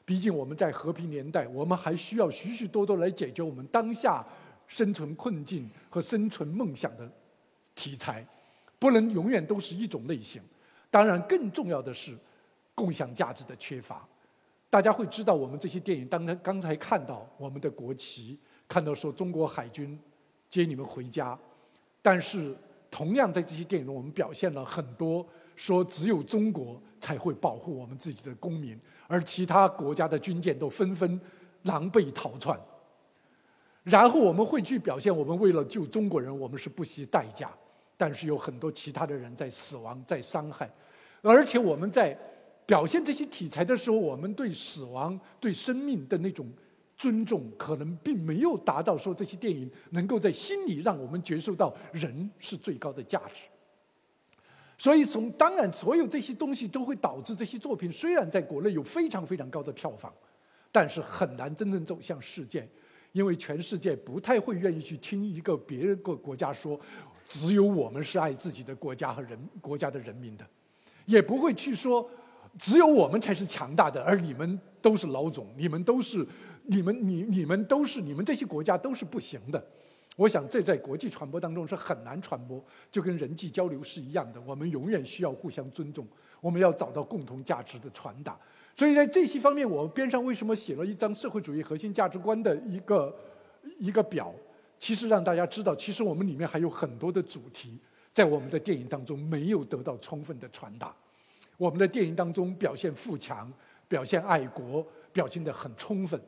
毕竟我们在和平年代，我们还需要许许多多来解决我们当下生存困境和生存梦想的题材，不能永远都是一种类型。当然，更重要的是共享价值的缺乏。大家会知道，我们这些电影，当刚才看到我们的国旗，看到说中国海军接你们回家，但是同样在这些电影中，我们表现了很多。说只有中国才会保护我们自己的公民，而其他国家的军舰都纷纷狼狈逃窜。然后我们会去表现，我们为了救中国人，我们是不惜代价，但是有很多其他的人在死亡、在伤害，而且我们在表现这些题材的时候，我们对死亡、对生命的那种尊重，可能并没有达到说这些电影能够在心里让我们觉受到人是最高的价值。所以，从当然，所有这些东西都会导致这些作品虽然在国内有非常非常高的票房，但是很难真正走向世界，因为全世界不太会愿意去听一个别人个国家说，只有我们是爱自己的国家和人国家的人民的，也不会去说，只有我们才是强大的，而你们都是老总，你们都是，你们你你们都是，你们这些国家都是不行的。我想，这在国际传播当中是很难传播，就跟人际交流是一样的。我们永远需要互相尊重，我们要找到共同价值的传达。所以在这些方面，我边上为什么写了一张社会主义核心价值观的一个一个表？其实让大家知道，其实我们里面还有很多的主题，在我们的电影当中没有得到充分的传达。我们的电影当中表现富强，表现爱国，表现得很充分。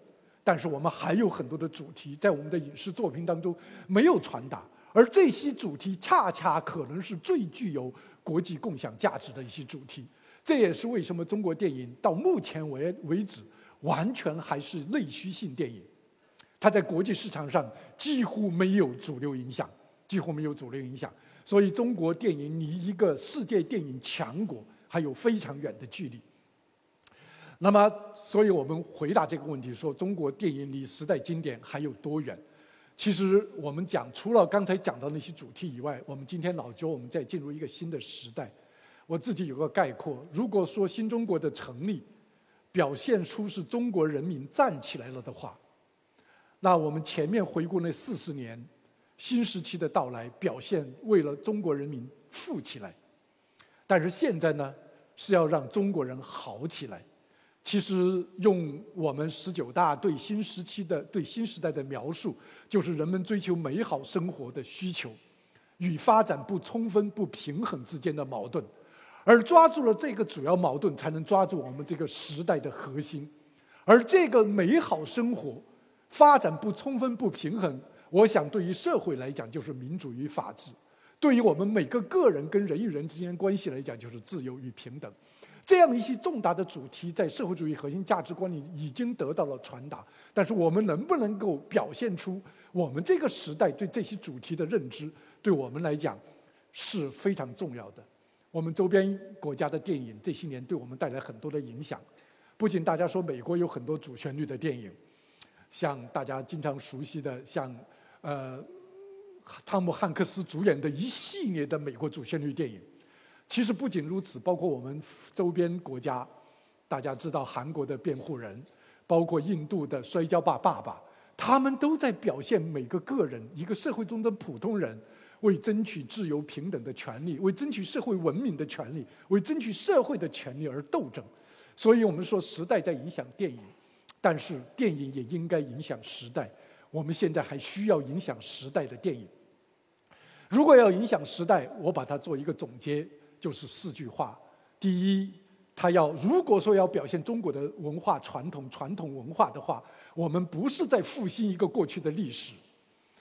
但是我们还有很多的主题在我们的影视作品当中没有传达，而这些主题恰恰可能是最具有国际共享价值的一些主题。这也是为什么中国电影到目前为为止完全还是内需性电影，它在国际市场上几乎没有主流影响，几乎没有主流影响。所以中国电影离一个世界电影强国还有非常远的距离。那么，所以我们回答这个问题说，中国电影离时代经典还有多远？其实我们讲，除了刚才讲到那些主题以外，我们今天老周，我们在进入一个新的时代。我自己有个概括：如果说新中国的成立表现出是中国人民站起来了的话，那我们前面回顾那四十年新时期的到来，表现为了中国人民富起来。但是现在呢，是要让中国人好起来。其实用我们十九大对新时期的、对新时代的描述，就是人们追求美好生活的需求。与发展不充分、不平衡之间的矛盾，而抓住了这个主要矛盾，才能抓住我们这个时代的核心。而这个美好生活，发展不充分、不平衡，我想对于社会来讲就是民主与法治；对于我们每个个人跟人与人之间关系来讲，就是自由与平等。这样一些重大的主题，在社会主义核心价值观里已经得到了传达。但是，我们能不能够表现出我们这个时代对这些主题的认知，对我们来讲是非常重要的。我们周边国家的电影这些年对我们带来很多的影响。不仅大家说美国有很多主旋律的电影，像大家经常熟悉的，像呃汤姆汉克斯主演的一系列的美国主旋律电影。其实不仅如此，包括我们周边国家，大家知道韩国的辩护人，包括印度的摔跤吧爸爸，他们都在表现每个个人、一个社会中的普通人，为争取自由平等的权利，为争取社会文明的权利，为争取社会的权利而斗争。所以我们说，时代在影响电影，但是电影也应该影响时代。我们现在还需要影响时代的电影。如果要影响时代，我把它做一个总结。就是四句话：第一，他要如果说要表现中国的文化传统、传统文化的话，我们不是在复兴一个过去的历史，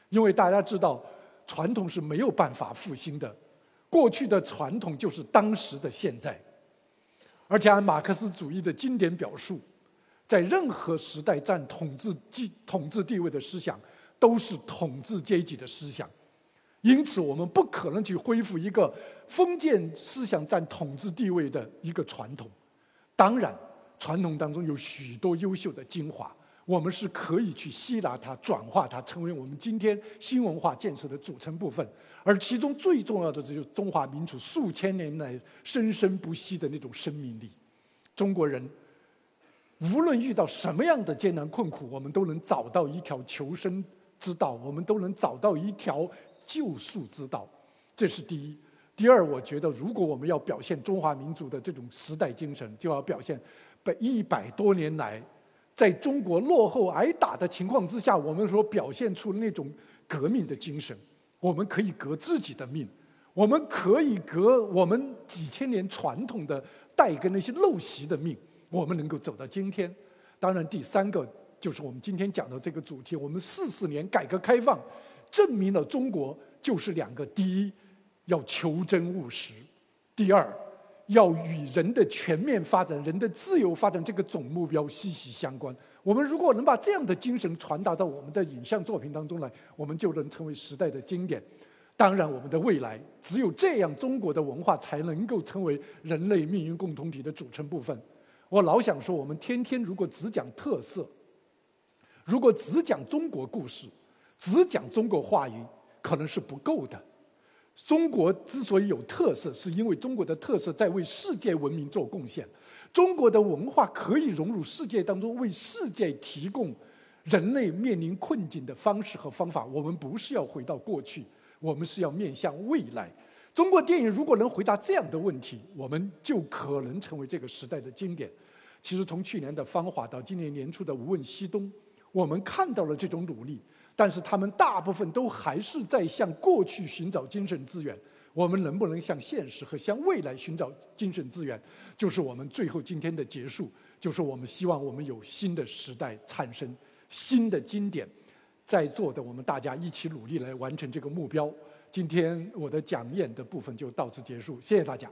因为大家知道，传统是没有办法复兴的，过去的传统就是当时的现在。而且按马克思主义的经典表述，在任何时代占统治地统治地位的思想，都是统治阶级的思想。因此，我们不可能去恢复一个封建思想占统治地位的一个传统。当然，传统当中有许多优秀的精华，我们是可以去吸纳它、转化它，成为我们今天新文化建设的组成部分。而其中最重要的，就是中华民族数千年来生生不息的那种生命力。中国人无论遇到什么样的艰难困苦，我们都能找到一条求生之道，我们都能找到一条。救赎之道，这是第一。第二，我觉得如果我们要表现中华民族的这种时代精神，就要表现被一百多年来在中国落后挨打的情况之下，我们所表现出那种革命的精神。我们可以革自己的命，我们可以革我们几千年传统的带跟那些陋习的命，我们能够走到今天。当然，第三个就是我们今天讲的这个主题：我们四十年改革开放。证明了中国就是两个：第一，要求真务实；第二，要与人的全面发展、人的自由发展这个总目标息息相关。我们如果能把这样的精神传达到我们的影像作品当中来，我们就能成为时代的经典。当然，我们的未来只有这样，中国的文化才能够成为人类命运共同体的组成部分。我老想说，我们天天如果只讲特色，如果只讲中国故事。只讲中国话语可能是不够的。中国之所以有特色，是因为中国的特色在为世界文明做贡献。中国的文化可以融入世界当中，为世界提供人类面临困境的方式和方法。我们不是要回到过去，我们是要面向未来。中国电影如果能回答这样的问题，我们就可能成为这个时代的经典。其实从去年的《芳华》到今年年初的《无问西东》，我们看到了这种努力。但是他们大部分都还是在向过去寻找精神资源。我们能不能向现实和向未来寻找精神资源，就是我们最后今天的结束。就是我们希望我们有新的时代产生，新的经典。在座的我们大家一起努力来完成这个目标。今天我的讲演的部分就到此结束，谢谢大家。